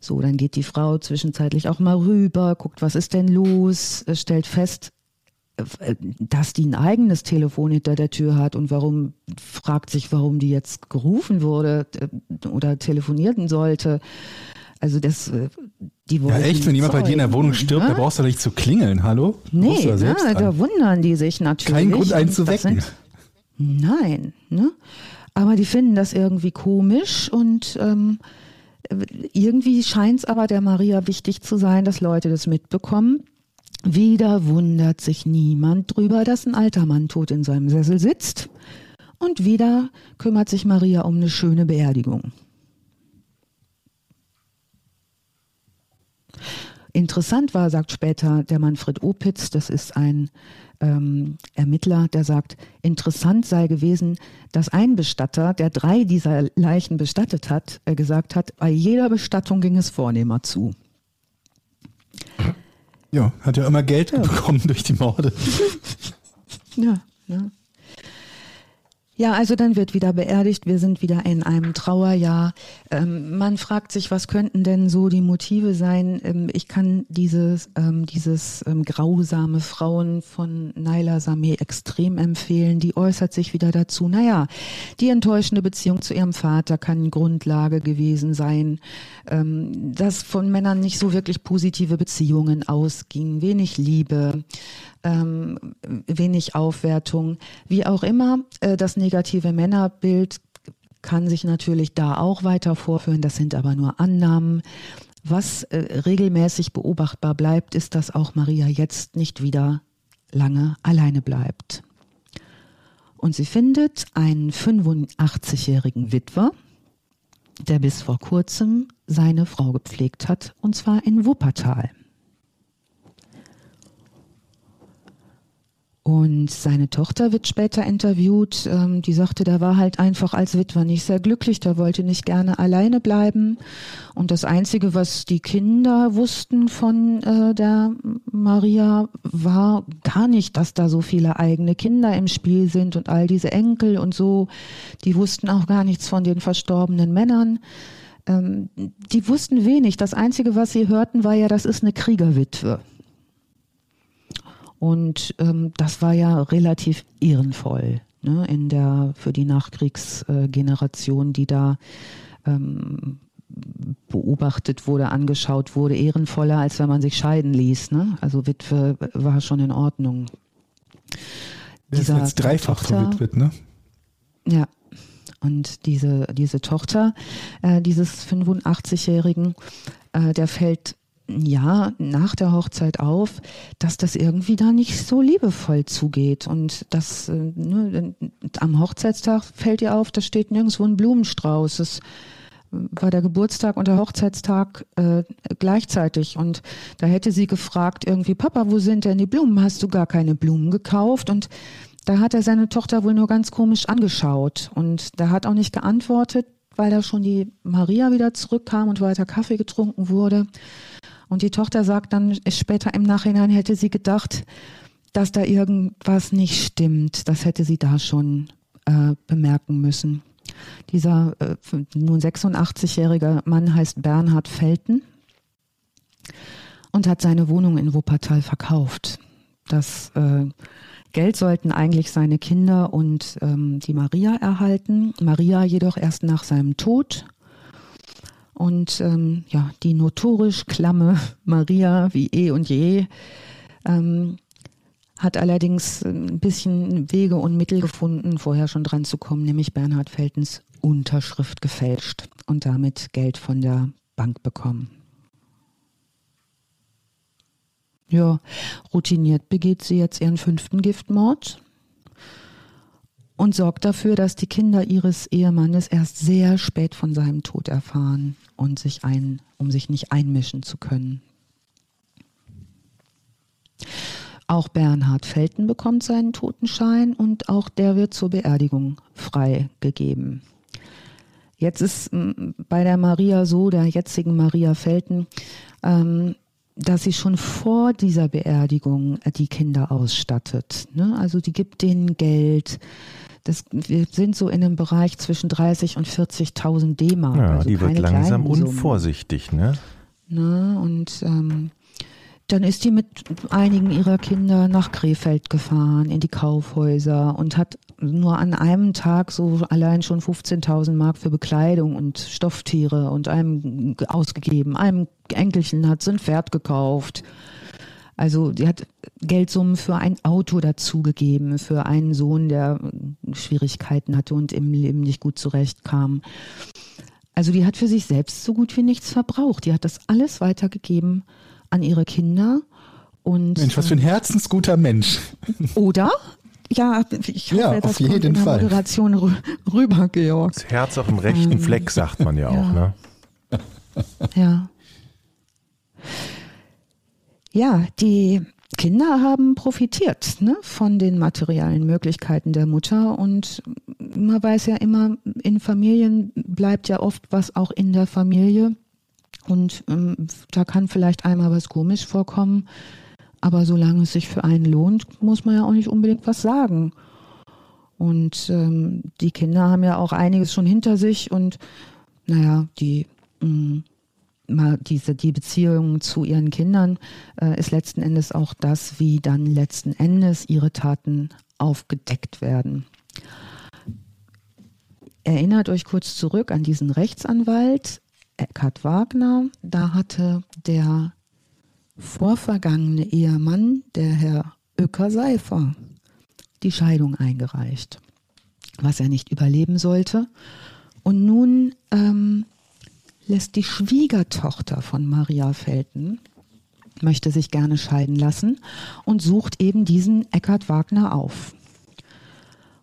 So, dann geht die Frau zwischenzeitlich auch mal rüber, guckt, was ist denn los, stellt fest, dass die ein eigenes Telefon hinter der Tür hat und warum fragt sich, warum die jetzt gerufen wurde äh, oder telefonieren sollte. Also das, äh, die wollen. Ja echt, wenn jemand bei dir in der Wohnung stirbt, ja? da brauchst du nicht zu klingeln, hallo? Nee, ja, ja, da wundern die sich natürlich. Kein Grund einen zu wecken. Sind, nein, ne? Aber die finden das irgendwie komisch und ähm, irgendwie scheint es aber der Maria wichtig zu sein, dass Leute das mitbekommen. Wieder wundert sich niemand drüber, dass ein alter Mann tot in seinem Sessel sitzt. Und wieder kümmert sich Maria um eine schöne Beerdigung. Interessant war, sagt später der Manfred Opitz, das ist ein ähm, Ermittler, der sagt, interessant sei gewesen, dass ein Bestatter, der drei dieser Leichen bestattet hat, äh, gesagt hat, bei jeder Bestattung ging es vornehmer zu. Ja, hat ja immer Geld ja. bekommen durch die Morde. ja, ja. Ja, also dann wird wieder beerdigt, wir sind wieder in einem Trauerjahr. Ähm, man fragt sich, was könnten denn so die Motive sein? Ähm, ich kann dieses, ähm, dieses ähm, grausame Frauen von Naila Sameh extrem empfehlen. Die äußert sich wieder dazu. Naja, die enttäuschende Beziehung zu ihrem Vater kann Grundlage gewesen sein, ähm, dass von Männern nicht so wirklich positive Beziehungen ausgingen, wenig Liebe ähm, wenig Aufwertung. Wie auch immer, äh, das negative Männerbild kann sich natürlich da auch weiter vorführen. Das sind aber nur Annahmen. Was äh, regelmäßig beobachtbar bleibt, ist, dass auch Maria jetzt nicht wieder lange alleine bleibt. Und sie findet einen 85-jährigen Witwer, der bis vor kurzem seine Frau gepflegt hat, und zwar in Wuppertal. Und seine Tochter wird später interviewt. Ähm, die sagte, der war halt einfach als Witwer nicht sehr glücklich. Der wollte nicht gerne alleine bleiben. Und das Einzige, was die Kinder wussten von äh, der Maria, war gar nicht, dass da so viele eigene Kinder im Spiel sind und all diese Enkel und so. Die wussten auch gar nichts von den verstorbenen Männern. Ähm, die wussten wenig. Das Einzige, was sie hörten, war ja, das ist eine Kriegerwitwe. Und ähm, das war ja relativ ehrenvoll ne, in der für die Nachkriegsgeneration, die da ähm, beobachtet wurde, angeschaut wurde, ehrenvoller, als wenn man sich scheiden ließ. Ne? Also Witwe war schon in Ordnung. Der ist jetzt dreifach Tochter, verwitwet, ne? Ja. Und diese, diese Tochter äh, dieses 85-Jährigen, äh, der fällt ja nach der Hochzeit auf, dass das irgendwie da nicht so liebevoll zugeht. Und das äh, ne, am Hochzeitstag fällt ihr auf, da steht nirgendwo ein Blumenstrauß. Es war der Geburtstag und der Hochzeitstag äh, gleichzeitig. Und da hätte sie gefragt, irgendwie, Papa, wo sind denn die Blumen? Hast du gar keine Blumen gekauft? Und da hat er seine Tochter wohl nur ganz komisch angeschaut. Und da hat auch nicht geantwortet, weil da schon die Maria wieder zurückkam und weiter Kaffee getrunken wurde. Und die Tochter sagt dann später im Nachhinein, hätte sie gedacht, dass da irgendwas nicht stimmt. Das hätte sie da schon äh, bemerken müssen. Dieser äh, nun 86-jährige Mann heißt Bernhard Felten und hat seine Wohnung in Wuppertal verkauft. Das äh, Geld sollten eigentlich seine Kinder und ähm, die Maria erhalten. Maria jedoch erst nach seinem Tod. Und ähm, ja, die notorisch klamme Maria wie eh und je ähm, hat allerdings ein bisschen Wege und Mittel gefunden, vorher schon dran zu kommen, nämlich Bernhard Feltens Unterschrift gefälscht und damit Geld von der Bank bekommen. Ja, routiniert begeht sie jetzt ihren fünften Giftmord und sorgt dafür, dass die Kinder ihres Ehemannes erst sehr spät von seinem Tod erfahren und sich ein, um sich nicht einmischen zu können. Auch Bernhard Felten bekommt seinen Totenschein und auch der wird zur Beerdigung freigegeben. Jetzt ist bei der Maria so, der jetzigen Maria Felten, ähm, dass sie schon vor dieser Beerdigung die Kinder ausstattet. Ne? Also die gibt denen Geld, das, wir sind so in einem Bereich zwischen 30 und 40.000 D-Mark. Ja, also die wird langsam unvorsichtig, ne? ne? Und ähm, dann ist die mit einigen ihrer Kinder nach Krefeld gefahren, in die Kaufhäuser und hat nur an einem Tag so allein schon 15.000 Mark für Bekleidung und Stofftiere und einem ausgegeben. Einem Enkelchen hat sie ein Pferd gekauft. Also die hat Geldsummen für ein Auto dazugegeben, für einen Sohn, der Schwierigkeiten hatte und im Leben nicht gut zurechtkam. Also die hat für sich selbst so gut wie nichts verbraucht. Die hat das alles weitergegeben an ihre Kinder. Und, Mensch, was für ein herzensguter Mensch. Oder? Ja, ich hoffe, ja, das auf jeden kommt in der Fall. Moderation rüber, Georg. Das Herz auf dem rechten ähm, Fleck, sagt man ja, ja. auch, ne? Ja. Ja, die Kinder haben profitiert ne, von den materiellen Möglichkeiten der Mutter und man weiß ja immer, in Familien bleibt ja oft was auch in der Familie und ähm, da kann vielleicht einmal was komisch vorkommen, aber solange es sich für einen lohnt, muss man ja auch nicht unbedingt was sagen. Und ähm, die Kinder haben ja auch einiges schon hinter sich und naja, die mh, mm, mal diese, die Beziehung zu ihren Kindern äh, ist letzten Endes auch das, wie dann letzten Endes ihre Taten aufgedeckt werden. Erinnert euch kurz zurück an diesen Rechtsanwalt Eckhard Wagner. Da hatte der vorvergangene Ehemann, der Herr Öcker-Seifer, die Scheidung eingereicht, was er nicht überleben sollte. Und nun ähm, lässt die Schwiegertochter von Maria Felten, möchte sich gerne scheiden lassen und sucht eben diesen Eckhard Wagner auf.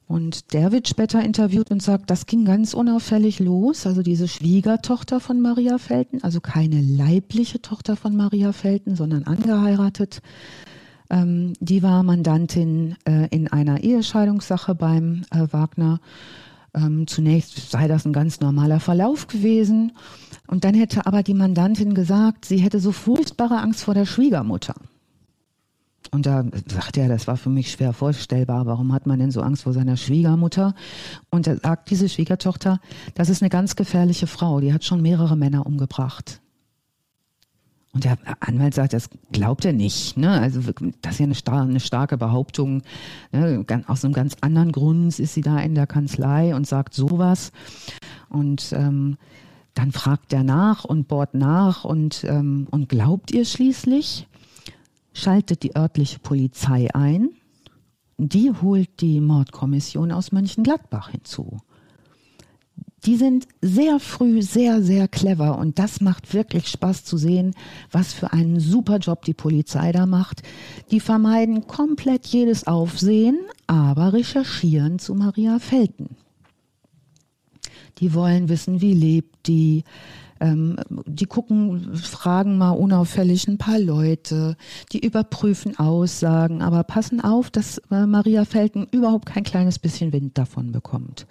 Und der wird später interviewt und sagt, das ging ganz unauffällig los. Also diese Schwiegertochter von Maria Felten, also keine leibliche Tochter von Maria Felten, sondern angeheiratet, Ähm, die war Mandantin äh, in einer Ehescheidungssache beim äh, Wagner. Ähm, zunächst sei das ein ganz normaler Verlauf gewesen. Und dann hätte aber die Mandantin gesagt, sie hätte so furchtbare Angst vor der Schwiegermutter. Und da sagte er, das war für mich schwer vorstellbar. Warum hat man denn so Angst vor seiner Schwiegermutter? Und da sagt diese Schwiegertochter, das ist eine ganz gefährliche Frau. Die hat schon mehrere Männer umgebracht. Und der Anwalt sagt, das glaubt er nicht. Ne? Also das ist ja eine, star eine starke Behauptung. Ne? Aus einem ganz anderen Grund ist sie da in der Kanzlei und sagt sowas. Und ähm, dann fragt er nach und bohrt nach und, ähm, und glaubt ihr schließlich, schaltet die örtliche Polizei ein. Die holt die Mordkommission aus Mönchengladbach hinzu die sind sehr früh sehr, sehr clever und das macht wirklich Spaß zu sehen, was für einen super Job die Polizei da macht. Die vermeiden komplett jedes Aufsehen, aber recherchieren zu Maria Felten. Die wollen wissen, wie lebt die, ähm, die gucken, fragen mal unauffällig ein paar Leute, die überprüfen Aussagen, aber passen auf, dass äh, Maria Felten überhaupt kein kleines bisschen Wind davon bekommt.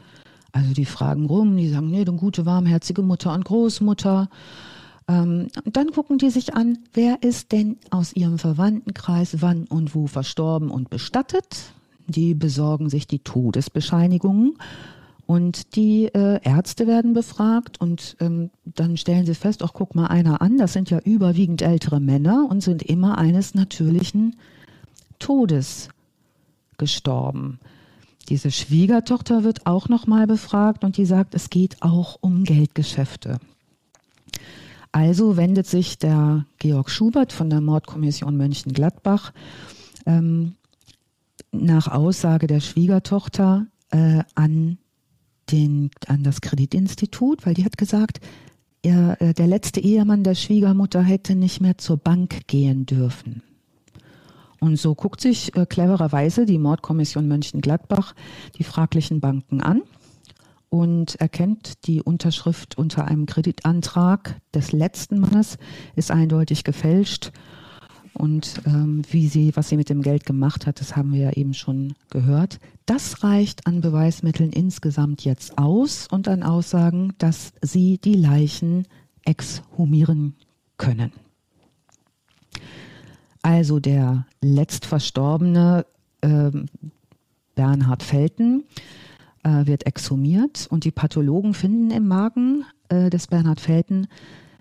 Also die fragen rum, die sagen, nee, eine gute, warmherzige Mutter und Großmutter. Ähm, dann gucken die sich an, wer ist denn aus ihrem Verwandtenkreis wann und wo verstorben und bestattet. Die besorgen sich die Todesbescheinigungen und die äh, Ärzte werden befragt und ähm, dann stellen sie fest, ach guck mal einer an, das sind ja überwiegend ältere Männer und sind immer eines natürlichen Todes gestorben. Diese Schwiegertochter wird auch nochmal befragt und die sagt, es geht auch um Geldgeschäfte. Also wendet sich der Georg Schubert von der Mordkommission Mönchengladbach ähm, nach Aussage der Schwiegertochter äh, an, den, an das Kreditinstitut, weil die hat gesagt, er, äh, der letzte Ehemann der Schwiegermutter hätte nicht mehr zur Bank gehen dürfen. Und so guckt sich äh, clevererweise die Mordkommission Mönchengladbach die fraglichen Banken an und erkennt die Unterschrift unter einem Kreditantrag des letzten Mannes ist eindeutig gefälscht. Und ähm, wie sie, was sie mit dem Geld gemacht hat, das haben wir ja eben schon gehört. Das reicht an Beweismitteln insgesamt jetzt aus und an Aussagen, dass sie die Leichen exhumieren können. Also der letzt Verstorbene äh, Bernhard Felten äh, wird exhumiert und die Pathologen finden im Magen äh, des Bernhard Felten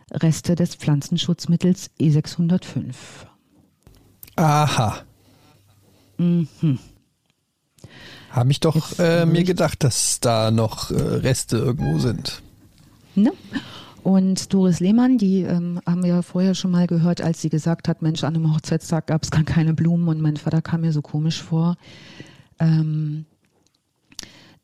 Reste des Pflanzenschutzmittels E605. Aha. Mhm. Habe ich doch äh, mir gedacht, dass da noch äh, Reste irgendwo sind. Ne? Und Doris Lehmann, die ähm, haben wir vorher schon mal gehört, als sie gesagt hat, Mensch, an einem Hochzeitstag gab es gar keine Blumen und mein Vater kam mir so komisch vor. Ähm,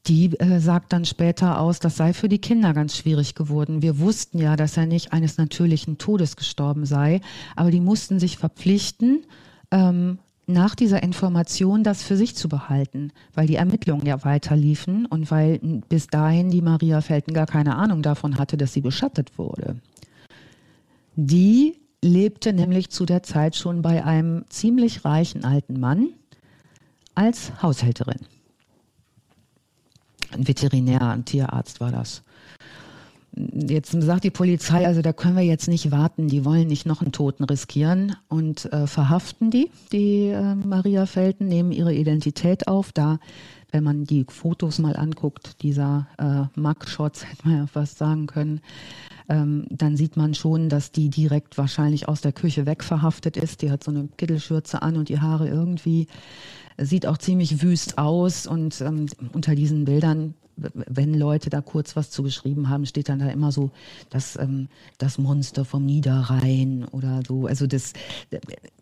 die äh, sagt dann später aus, das sei für die Kinder ganz schwierig geworden. Wir wussten ja, dass er nicht eines natürlichen Todes gestorben sei, aber die mussten sich verpflichten, ähm, nach dieser Information das für sich zu behalten, weil die Ermittlungen ja weiter liefen und weil bis dahin die Maria Felten gar keine Ahnung davon hatte, dass sie beschattet wurde. Die lebte nämlich zu der Zeit schon bei einem ziemlich reichen alten Mann als Haushälterin. Ein Veterinär, ein Tierarzt war das. Jetzt sagt die Polizei, also da können wir jetzt nicht warten, die wollen nicht noch einen Toten riskieren und äh, verhaften die, die äh, Maria Felten, nehmen ihre Identität auf. Da, wenn man die Fotos mal anguckt, dieser äh, Mugshots, hätte man ja fast sagen können, ähm, dann sieht man schon, dass die direkt wahrscheinlich aus der Küche wegverhaftet ist. Die hat so eine Kittelschürze an und die Haare irgendwie sieht auch ziemlich wüst aus und ähm, unter diesen Bildern wenn Leute da kurz was zu geschrieben haben, steht dann da immer so das, ähm, das Monster vom Niederrhein oder so. Also das,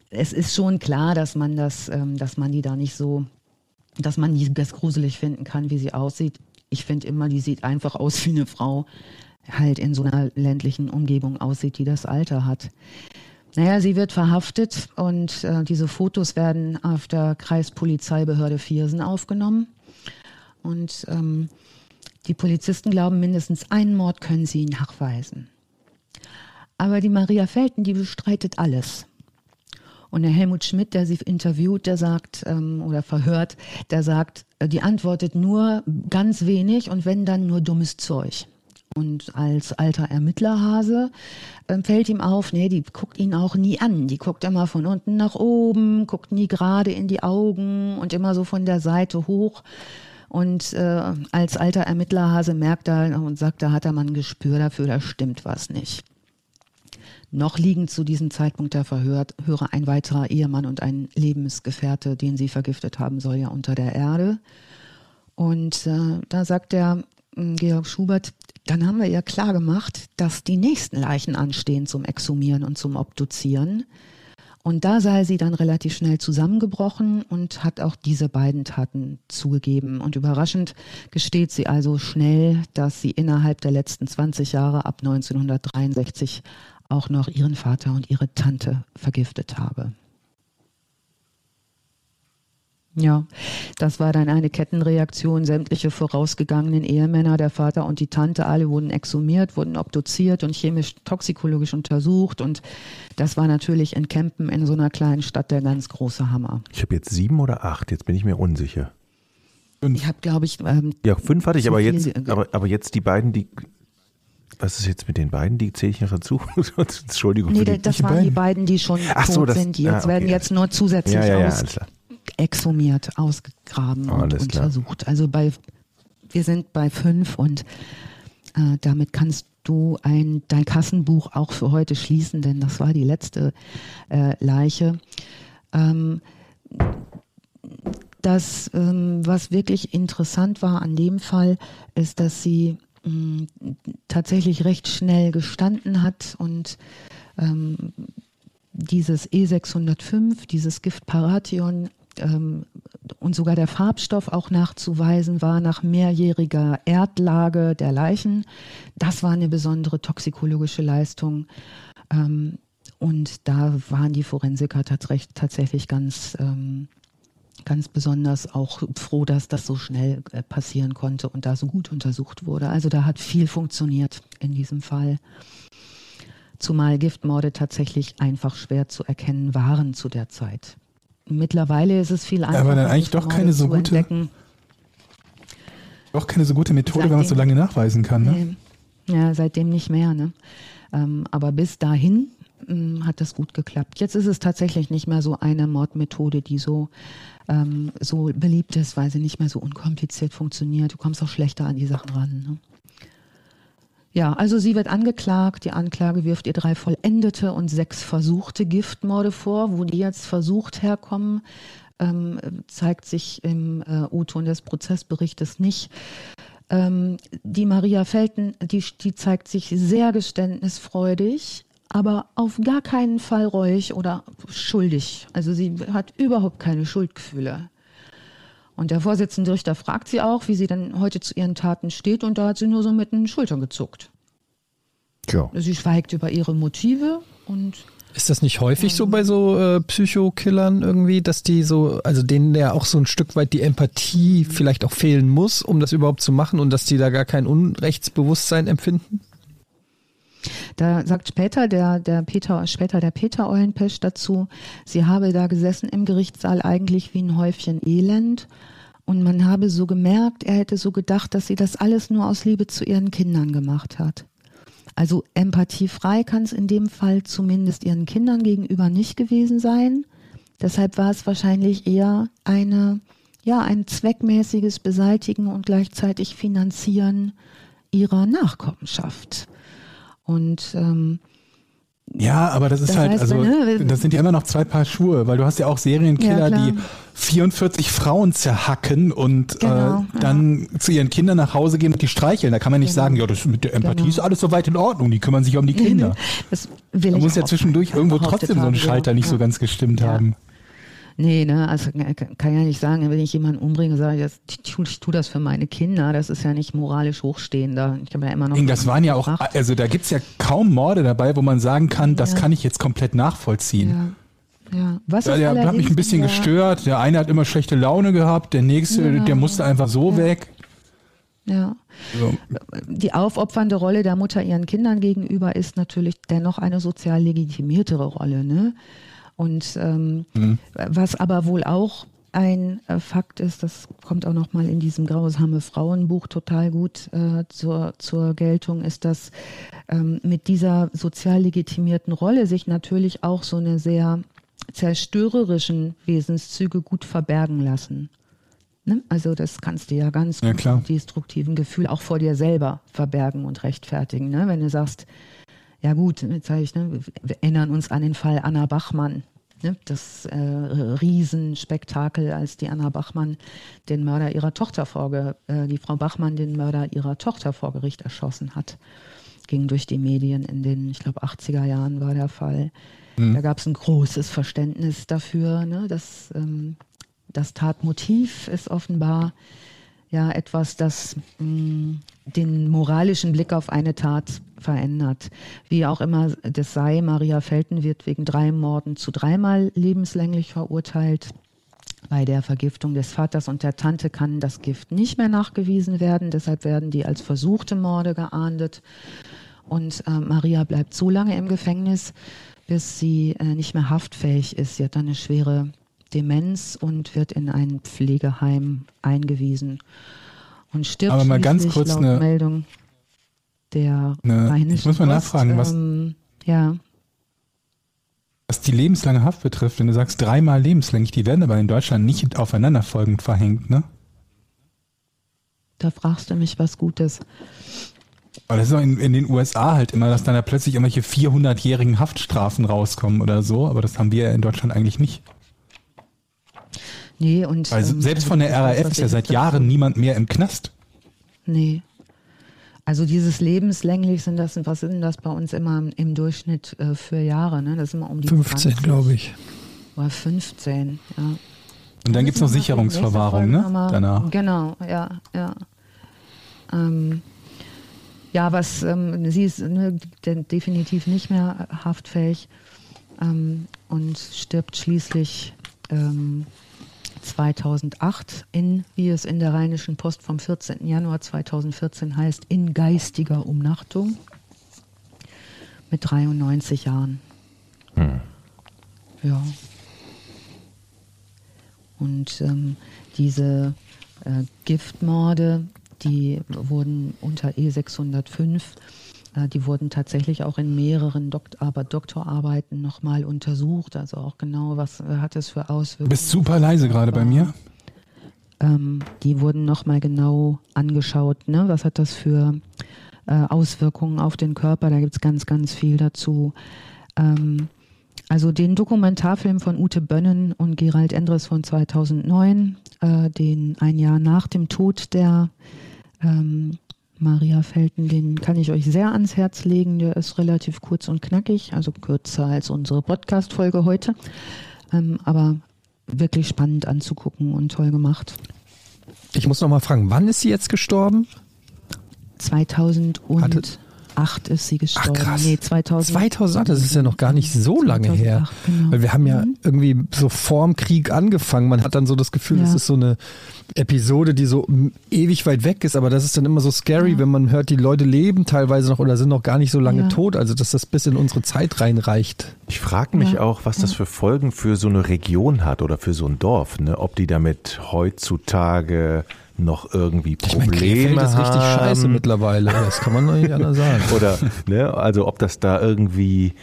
es ist schon klar, dass man das, ähm, dass man die da nicht so, dass man die ganz gruselig finden kann, wie sie aussieht. Ich finde immer, die sieht einfach aus wie eine Frau, halt in so einer ländlichen Umgebung aussieht, die das Alter hat. Naja, sie wird verhaftet und äh, diese Fotos werden auf der Kreispolizeibehörde Viersen aufgenommen. Und ähm, die Polizisten glauben, mindestens einen Mord können sie nachweisen. Aber die Maria Felten, die bestreitet alles. Und der Helmut Schmidt, der sie interviewt, der sagt ähm, oder verhört, der sagt, äh, die antwortet nur ganz wenig und wenn dann nur dummes Zeug. Und als alter Ermittlerhase äh, fällt ihm auf, nee, die guckt ihn auch nie an. Die guckt immer von unten nach oben, guckt nie gerade in die Augen und immer so von der Seite hoch. Und äh, als alter Ermittlerhase merkt er und sagt, da hat er mal ein Gespür dafür, da stimmt was nicht. Noch liegen zu diesem Zeitpunkt der Verhörer ein weiterer Ehemann und ein Lebensgefährte, den sie vergiftet haben soll, ja unter der Erde. Und äh, da sagt der äh, Georg Schubert, dann haben wir ja klar gemacht, dass die nächsten Leichen anstehen zum Exhumieren und zum Obduzieren. Und da sei sie dann relativ schnell zusammengebrochen und hat auch diese beiden Taten zugegeben. Und überraschend gesteht sie also schnell, dass sie innerhalb der letzten 20 Jahre ab 1963 auch noch ihren Vater und ihre Tante vergiftet habe. Ja, das war dann eine Kettenreaktion. Sämtliche vorausgegangenen Ehemänner, der Vater und die Tante, alle wurden exhumiert, wurden obduziert und chemisch-toxikologisch untersucht. Und das war natürlich in Kempen in so einer kleinen Stadt der ganz große Hammer. Ich habe jetzt sieben oder acht, jetzt bin ich mir unsicher. Fünf. Ich habe, glaube ich. Ähm, ja, fünf hatte ich, aber jetzt, aber, aber jetzt die beiden, die was ist jetzt mit den beiden? Die zähle ich noch dazu. Entschuldigung. Nee, das waren beiden. die beiden, die schon Ach tot so, das, sind. Die jetzt ah, okay. werden jetzt nur zusätzlich ja, ja, ja, aus, exhumiert, ausgegraben oh, und untersucht. Klar. Also bei, wir sind bei fünf und äh, damit kannst du ein, dein Kassenbuch auch für heute schließen, denn das war die letzte äh, Leiche. Ähm, das, ähm, was wirklich interessant war an dem Fall, ist, dass sie tatsächlich recht schnell gestanden hat und ähm, dieses E605, dieses Gift Paration ähm, und sogar der Farbstoff auch nachzuweisen war nach mehrjähriger Erdlage der Leichen. Das war eine besondere toxikologische Leistung. Ähm, und da waren die Forensiker tatsächlich ganz ähm, ganz besonders auch froh, dass das so schnell äh, passieren konnte und da so gut untersucht wurde. Also da hat viel funktioniert in diesem Fall. Zumal Giftmorde tatsächlich einfach schwer zu erkennen waren zu der Zeit. Mittlerweile ist es viel einfacher. Aber dann eigentlich doch keine so gute, entdecken. doch keine so gute Methode, seitdem, wenn man es so lange nachweisen kann. Ne? Ja, seitdem nicht mehr. Ne? Ähm, aber bis dahin ähm, hat das gut geklappt. Jetzt ist es tatsächlich nicht mehr so eine Mordmethode, die so ähm, so beliebt ist, weil sie nicht mehr so unkompliziert funktioniert. Du kommst auch schlechter an die Sachen ran. Ne? Ja, also sie wird angeklagt. Die Anklage wirft ihr drei vollendete und sechs versuchte Giftmorde vor. Wo die jetzt versucht herkommen, ähm, zeigt sich im äh, O-Ton des Prozessberichtes nicht. Ähm, die Maria Felten, die, die zeigt sich sehr geständnisfreudig, aber auf gar keinen Fall reuig oder schuldig. Also sie hat überhaupt keine Schuldgefühle. Und der Vorsitzende Richter fragt sie auch, wie sie denn heute zu ihren Taten steht, und da hat sie nur so mit den Schultern gezuckt. Ja. Sie schweigt über ihre Motive und ist das nicht häufig so bei so äh, Psychokillern irgendwie, dass die so, also denen ja auch so ein Stück weit die Empathie vielleicht auch fehlen muss, um das überhaupt zu machen und dass die da gar kein Unrechtsbewusstsein empfinden? Da sagt später der, der Peter, später der Peter Eulenpesch dazu, sie habe da gesessen im Gerichtssaal eigentlich wie ein Häufchen Elend. Und man habe so gemerkt, er hätte so gedacht, dass sie das alles nur aus Liebe zu ihren Kindern gemacht hat. Also empathiefrei kann es in dem Fall zumindest ihren Kindern gegenüber nicht gewesen sein. Deshalb war es wahrscheinlich eher eine, ja, ein zweckmäßiges Beseitigen und gleichzeitig Finanzieren ihrer Nachkommenschaft. Und ähm, ja, aber das ist das halt, heißt, also ne, das sind ja immer noch zwei Paar Schuhe, weil du hast ja auch Serienkiller, ja, die 44 Frauen zerhacken und äh, genau, äh, dann ja. zu ihren Kindern nach Hause gehen und die streicheln. Da kann man nicht genau. sagen, ja, das mit der Empathie genau. ist alles soweit in Ordnung, die kümmern sich um die Kinder. das will da muss ja zwischendurch irgendwo trotzdem so ein Schalter nicht so ganz gestimmt haben. Nee, ne, also kann ja nicht sagen, wenn ich jemanden umbringe, sage ich, ich tue, ich tue das für meine Kinder, das ist ja nicht moralisch hochstehender. Ich habe ja immer noch. Das waren ja auch, also da gibt's ja kaum Morde dabei, wo man sagen kann, das kann ich jetzt komplett nachvollziehen. Ja. Ja. Was ja, der hat mich ein bisschen gestört. Der eine hat immer schlechte Laune gehabt, der nächste, ja. der musste einfach so ja. weg. Ja. So. Die aufopfernde Rolle der Mutter ihren Kindern gegenüber ist natürlich dennoch eine sozial legitimiertere Rolle. Ne? Und ähm, mhm. was aber wohl auch ein äh, Fakt ist, das kommt auch noch mal in diesem Grausame Frauenbuch total gut äh, zur, zur Geltung, ist, dass ähm, mit dieser sozial legitimierten Rolle sich natürlich auch so eine sehr zerstörerischen Wesenszüge gut verbergen lassen. Ne? Also das kannst du ja ganz ja, destruktiven Gefühl auch vor dir selber verbergen und rechtfertigen. Ne? Wenn du sagst, ja gut, jetzt sage ich, ne, wir erinnern uns an den Fall Anna Bachmann ne, das äh, Riesenspektakel, als die Anna Bachmann den Mörder ihrer Tochter vor, äh, die Frau Bachmann den Mörder ihrer Tochter vor Gericht erschossen hat. Ging durch die Medien in den, ich glaube, 80er Jahren war der Fall. Mhm. Da gab es ein großes Verständnis dafür. Ne, dass, ähm, das Tatmotiv ist offenbar ja etwas, das mh, mm, den moralischen Blick auf eine Tat verändert. Wie auch immer das sei, Maria Felten wird wegen drei Morden zu dreimal lebenslänglich verurteilt. Bei der Vergiftung des Vaters und der Tante kann das Gift nicht mehr nachgewiesen werden, deshalb werden die als versuchte Morde geahndet. Und äh, Maria bleibt so lange im Gefängnis, bis sie äh, nicht mehr haftfähig ist. Sie hat eine schwere Demenz und wird in ein Pflegeheim eingewiesen und stirbt Aber mal ganz kurz eine Meldung der eine, Ich muss mal Post, nachfragen, was, ähm, ja. was die lebenslange Haft betrifft. Wenn du sagst dreimal lebenslänglich, die werden aber in Deutschland nicht aufeinanderfolgend verhängt, ne? Da fragst du mich was Gutes. Aber das ist auch in, in, den USA halt immer, dass dann da plötzlich irgendwelche 400-jährigen Haftstrafen rauskommen oder so. Aber das haben wir ja in Deutschland eigentlich nicht. Nee, und. Weil ähm, selbst von der RAF ist ja seit Jahren niemand mehr im Knast. Nee. Also dieses lebenslänglich sind das, was sind das bei uns immer im Durchschnitt äh, für Jahre? Ne? Das ist immer um die 15, glaube ich. Oder 15, ja. Und dann gibt es noch Sicherungsverwahrung, ne? Danach. Genau, ja, ja. Ähm, ja, was ähm, sie ist ne, definitiv nicht mehr haftfähig ähm, und stirbt schließlich ähm, 2008 in, wie es in der Rheinischen Post vom 14. Januar 2014 heißt, in geistiger Umnachtung mit 93 Jahren. Hm. Ja. Und ähm, diese äh, Giftmorde, die wurden unter E605 äh, die wurden tatsächlich auch in mehreren Dokt aber Doktorarbeiten nochmal untersucht, also auch genau, was äh, hat es für Auswirkungen. Du bist super leise gerade bei mir. Ähm, die wurden nochmal genau angeschaut, ne? was hat das für äh, Auswirkungen auf den Körper, da gibt es ganz, ganz viel dazu. Ähm, also den Dokumentarfilm von Ute Bönnen und Gerald Endres von 2009, äh, den ein Jahr nach dem Tod der ähm, Maria Felten, den kann ich euch sehr ans Herz legen. Der ist relativ kurz und knackig, also kürzer als unsere Podcast-Folge heute. Ähm, aber wirklich spannend anzugucken und toll gemacht. Ich muss noch mal fragen, wann ist sie jetzt gestorben? 2000 und Hatte 2008 ist sie gestorben. Ach krass. Nee, 2000. 2008, das ist ja noch gar nicht so lange 2008, her. Genau. Weil wir haben ja mhm. irgendwie so vorm Krieg angefangen. Man hat dann so das Gefühl, ja. das ist so eine Episode, die so ewig weit weg ist, aber das ist dann immer so scary, ja. wenn man hört, die Leute leben teilweise noch oder sind noch gar nicht so lange ja. tot, also dass das bis in unsere Zeit reinreicht. Ich frage mich auch, was das für Folgen für so eine Region hat oder für so ein Dorf, ne? ob die damit heutzutage noch irgendwie Probleme ich mein, ist haben. richtig scheiße mittlerweile, das kann man doch nicht anders sagen. Oder, ne, also ob das da irgendwie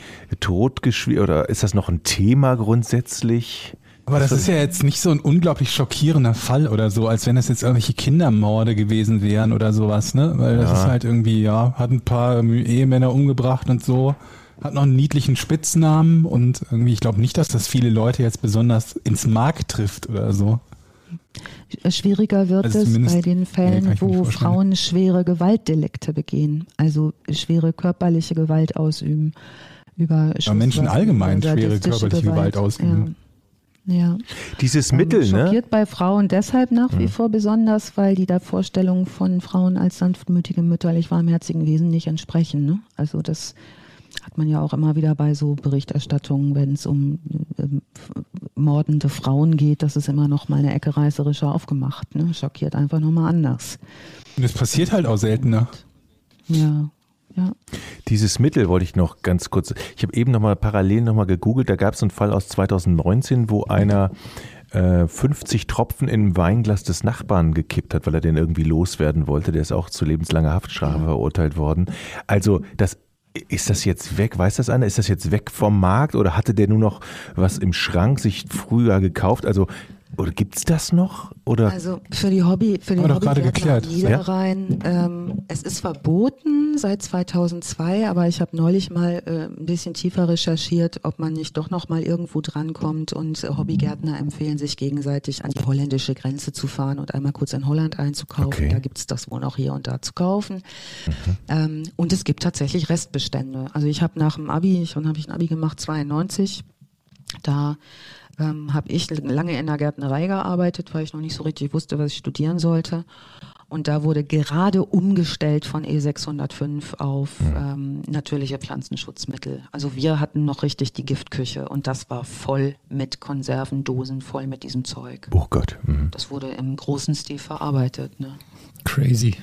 totgeschwiegen oder ist das noch ein Thema grundsätzlich? Aber das ist ja jetzt nicht so ein unglaublich schockierender Fall oder so, als wenn das jetzt irgendwelche Kindermorde gewesen wären oder sowas, ne? Weil das ja. ist halt irgendwie, ja, hat ein paar Ehemänner umgebracht und so, hat noch einen niedlichen Spitznamen und irgendwie, ich glaube nicht, dass das viele Leute jetzt besonders ins Mark trifft oder so. Schwieriger wird also es bei den Fällen, wo Frauen schwere Gewaltdelikte begehen, also schwere körperliche Gewalt ausüben. Über ja, Menschen allgemein schwere körperliche Gewalt, Gewalt ausüben. Ja. ja. Dieses Mittel, ähm, schockiert ne? bei Frauen deshalb nach wie mhm. vor besonders, weil die der Vorstellung von Frauen als sanftmütige, mütterlich warmherzigen Wesen nicht entsprechen. Ne? Also das hat man ja auch immer wieder bei so Berichterstattungen, wenn es um äh, mordende Frauen geht, das ist immer noch mal eine Ecke reißerischer aufgemacht. Ne? Schockiert einfach nochmal anders. Und es passiert halt auch seltener. Ja, ja. Dieses Mittel wollte ich noch ganz kurz. Ich habe eben noch mal parallel noch mal gegoogelt. Da gab es einen Fall aus 2019, wo einer 50 äh, Tropfen in ein Weinglas des Nachbarn gekippt hat, weil er den irgendwie loswerden wollte. Der ist auch zu lebenslanger Haftstrafe verurteilt worden. Also das ist das jetzt weg? Weiß das einer? Ist das jetzt weg vom Markt oder hatte der nur noch was im Schrank sich früher gekauft? Also oder gibt es das noch? Oder? Also für die Hobby, für die Hobby gerade geklärt. Niederrhein, ja? ähm, es ist verboten seit 2002, aber ich habe neulich mal äh, ein bisschen tiefer recherchiert, ob man nicht doch noch mal irgendwo drankommt und äh, Hobbygärtner empfehlen sich gegenseitig an die holländische Grenze zu fahren und einmal kurz in Holland einzukaufen. Okay. Da gibt es das wohl auch hier und da zu kaufen. Mhm. Ähm, und es gibt tatsächlich Restbestände. Also ich habe nach dem Abi, ich habe ich ein Abi gemacht 92, da ähm, habe ich lange in der Gärtnerei gearbeitet, weil ich noch nicht so richtig wusste, was ich studieren sollte. Und da wurde gerade umgestellt von E605 auf mhm. ähm, natürliche Pflanzenschutzmittel. Also wir hatten noch richtig die Giftküche und das war voll mit Konservendosen, voll mit diesem Zeug. Oh Gott. Mhm. Das wurde im großen Stil verarbeitet. Ne? Crazy.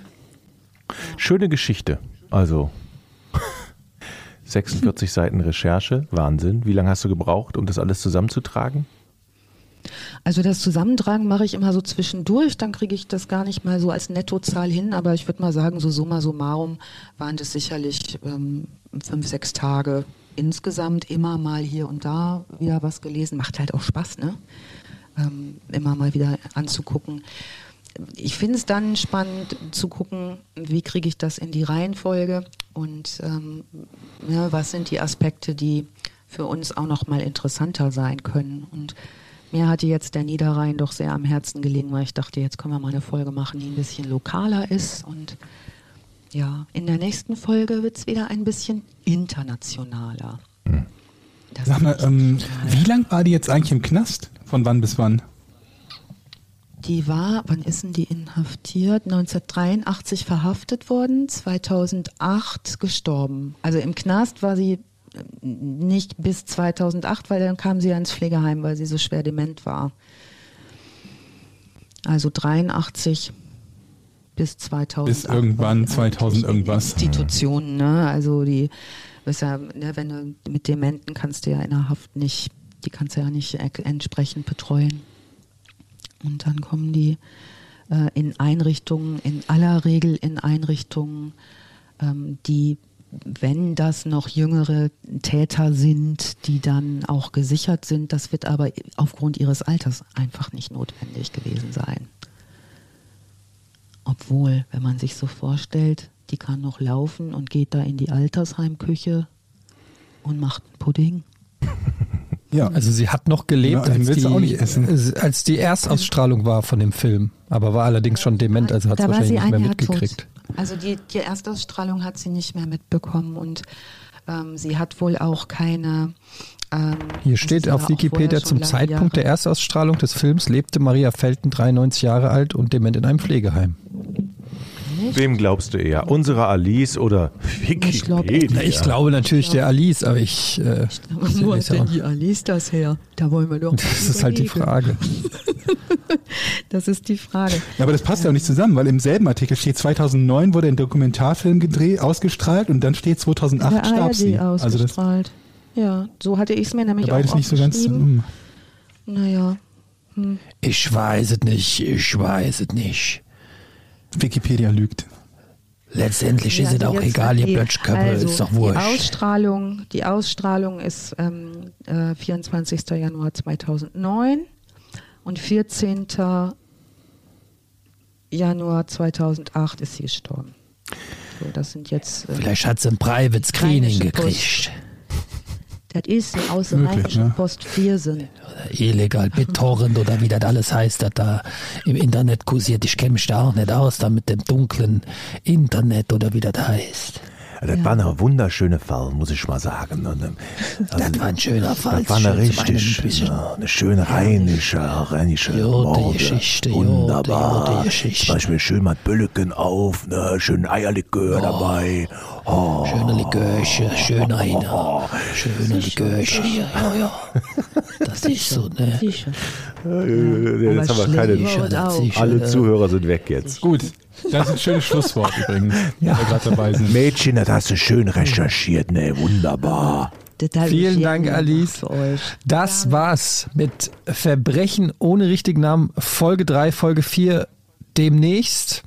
Schöne Geschichte. Also 46 Seiten Recherche, Wahnsinn. Wie lange hast du gebraucht, um das alles zusammenzutragen? Also das Zusammentragen mache ich immer so zwischendurch, dann kriege ich das gar nicht mal so als Nettozahl hin, aber ich würde mal sagen, so summa summarum waren das sicherlich ähm, fünf, sechs Tage insgesamt, immer mal hier und da wieder was gelesen. Macht halt auch Spaß, ne? Ähm, immer mal wieder anzugucken ich finde es dann spannend zu gucken, wie kriege ich das in die Reihenfolge und ähm, ja, was sind die Aspekte, die für uns auch noch mal interessanter sein können. Und mir hatte jetzt der Niederrhein doch sehr am Herzen gelegen, weil ich dachte, jetzt können wir mal eine Folge machen, die ein bisschen lokaler ist. Und ja, in der nächsten Folge wird es wieder ein bisschen internationaler. Hm. Sag mal, ähm, wie lang war die jetzt eigentlich im Knast? Von wann bis wann? Die war, wann ist denn die inhaftiert? 1983 verhaftet worden, 2008 gestorben. Also im Knast war sie äh, nicht bis 2008, weil dann kam sie ja ins Pflegeheim, weil sie so schwer dement war. Also 83 bis 2000. Bis irgendwann 2000 irgendwas. Institutionen, ne? Also die, ja, ne, wenn du mit Dementen kannst du ja in der Haft nicht, die kannst du ja nicht entsprechend betreuen. Und dann kommen die äh, in Einrichtungen, in aller Regel in Einrichtungen, ähm, die, wenn das noch jüngere Täter sind, die dann auch gesichert sind, das wird aber aufgrund ihres Alters einfach nicht notwendig gewesen sein. Obwohl, wenn man sich so vorstellt, die kann noch laufen und geht da in die Altersheimküche und macht einen Pudding. Ja. Also sie hat noch gelebt, ja, als, die, als die Erstausstrahlung war von dem Film, aber war allerdings schon dement, also hat es wahrscheinlich nicht mehr mitgekriegt. Also die, die Erstausstrahlung hat sie nicht mehr mitbekommen und ähm, sie hat wohl auch keine ähm, Hier steht auf Wikipedia, zum Zeitpunkt Jahre. der Erstausstrahlung des Films lebte Maria Felten 93 Jahre alt und dement in einem Pflegeheim. Nicht? Wem glaubst du eher? Unsere Alice oder Wikipedia? Ich, glaub, ich glaube natürlich der Alice, aber ich. Äh, Wo hat denn die Alice das her? Da wollen wir doch. Das ist halt die Frage. das ist die Frage. Ja, aber das passt ja auch nicht zusammen, weil im selben Artikel steht 2009 wurde ein Dokumentarfilm gedreht, ausgestrahlt und dann steht 2008 starb sie. Ausgestrahlt. Also das, ja, so hatte ich es mir nämlich auch Beides nicht so ganz. Hm. Naja. Hm. Ich weiß es nicht, ich weiß es nicht. Wikipedia lügt. Letztendlich ja, ist es auch egal, ihr Blötschköppe, also ist doch wurscht. Die Ausstrahlung, die Ausstrahlung ist ähm, äh, 24. Januar 2009 und 14. Januar 2008 ist sie gestorben. So, das sind jetzt. Äh, Vielleicht hat sie ein Private Screening gekriegt. Das ist ein außerreinische ne? Post 4 sind. illegal BitTorrent oder wie das alles heißt, das da im Internet kursiert. Ich kenne mich da auch nicht aus, da mit dem dunklen Internet oder wie das heißt. Das ja. war eine wunderschöne Fall, muss ich mal sagen. Also, das war ein schöner Fall. Das war eine richtig, eine, eine schöne rheinische, rheinische Geschichte. Wunderbar. Jode Geschichte. Zum Beispiel schön mit Bölleken auf, ne, schön Eierlikör oh. dabei. Oh. Schöne Likörche, schön einer. Schöne Likörche. Ja, ja. Das ist so, ne? Sicher. Ja, jetzt haben wir keine. Alle Zuhörer sind weg jetzt. Gut. Das ist ein schönes Schlusswort übrigens, ja. Mädchen, das hast du schön recherchiert, ne? Wunderbar. Vielen Dank, Alice. Das war's mit Verbrechen ohne richtigen Namen, Folge 3, Folge 4 demnächst.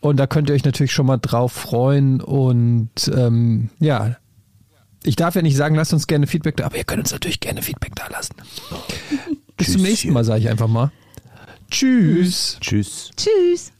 Und da könnt ihr euch natürlich schon mal drauf freuen. Und ähm, ja, ich darf ja nicht sagen, lasst uns gerne Feedback da, aber ihr könnt uns natürlich gerne Feedback da lassen. Bis zum nächsten Mal, sage ich einfach mal. Tschüss. Tschüss. Tschüss.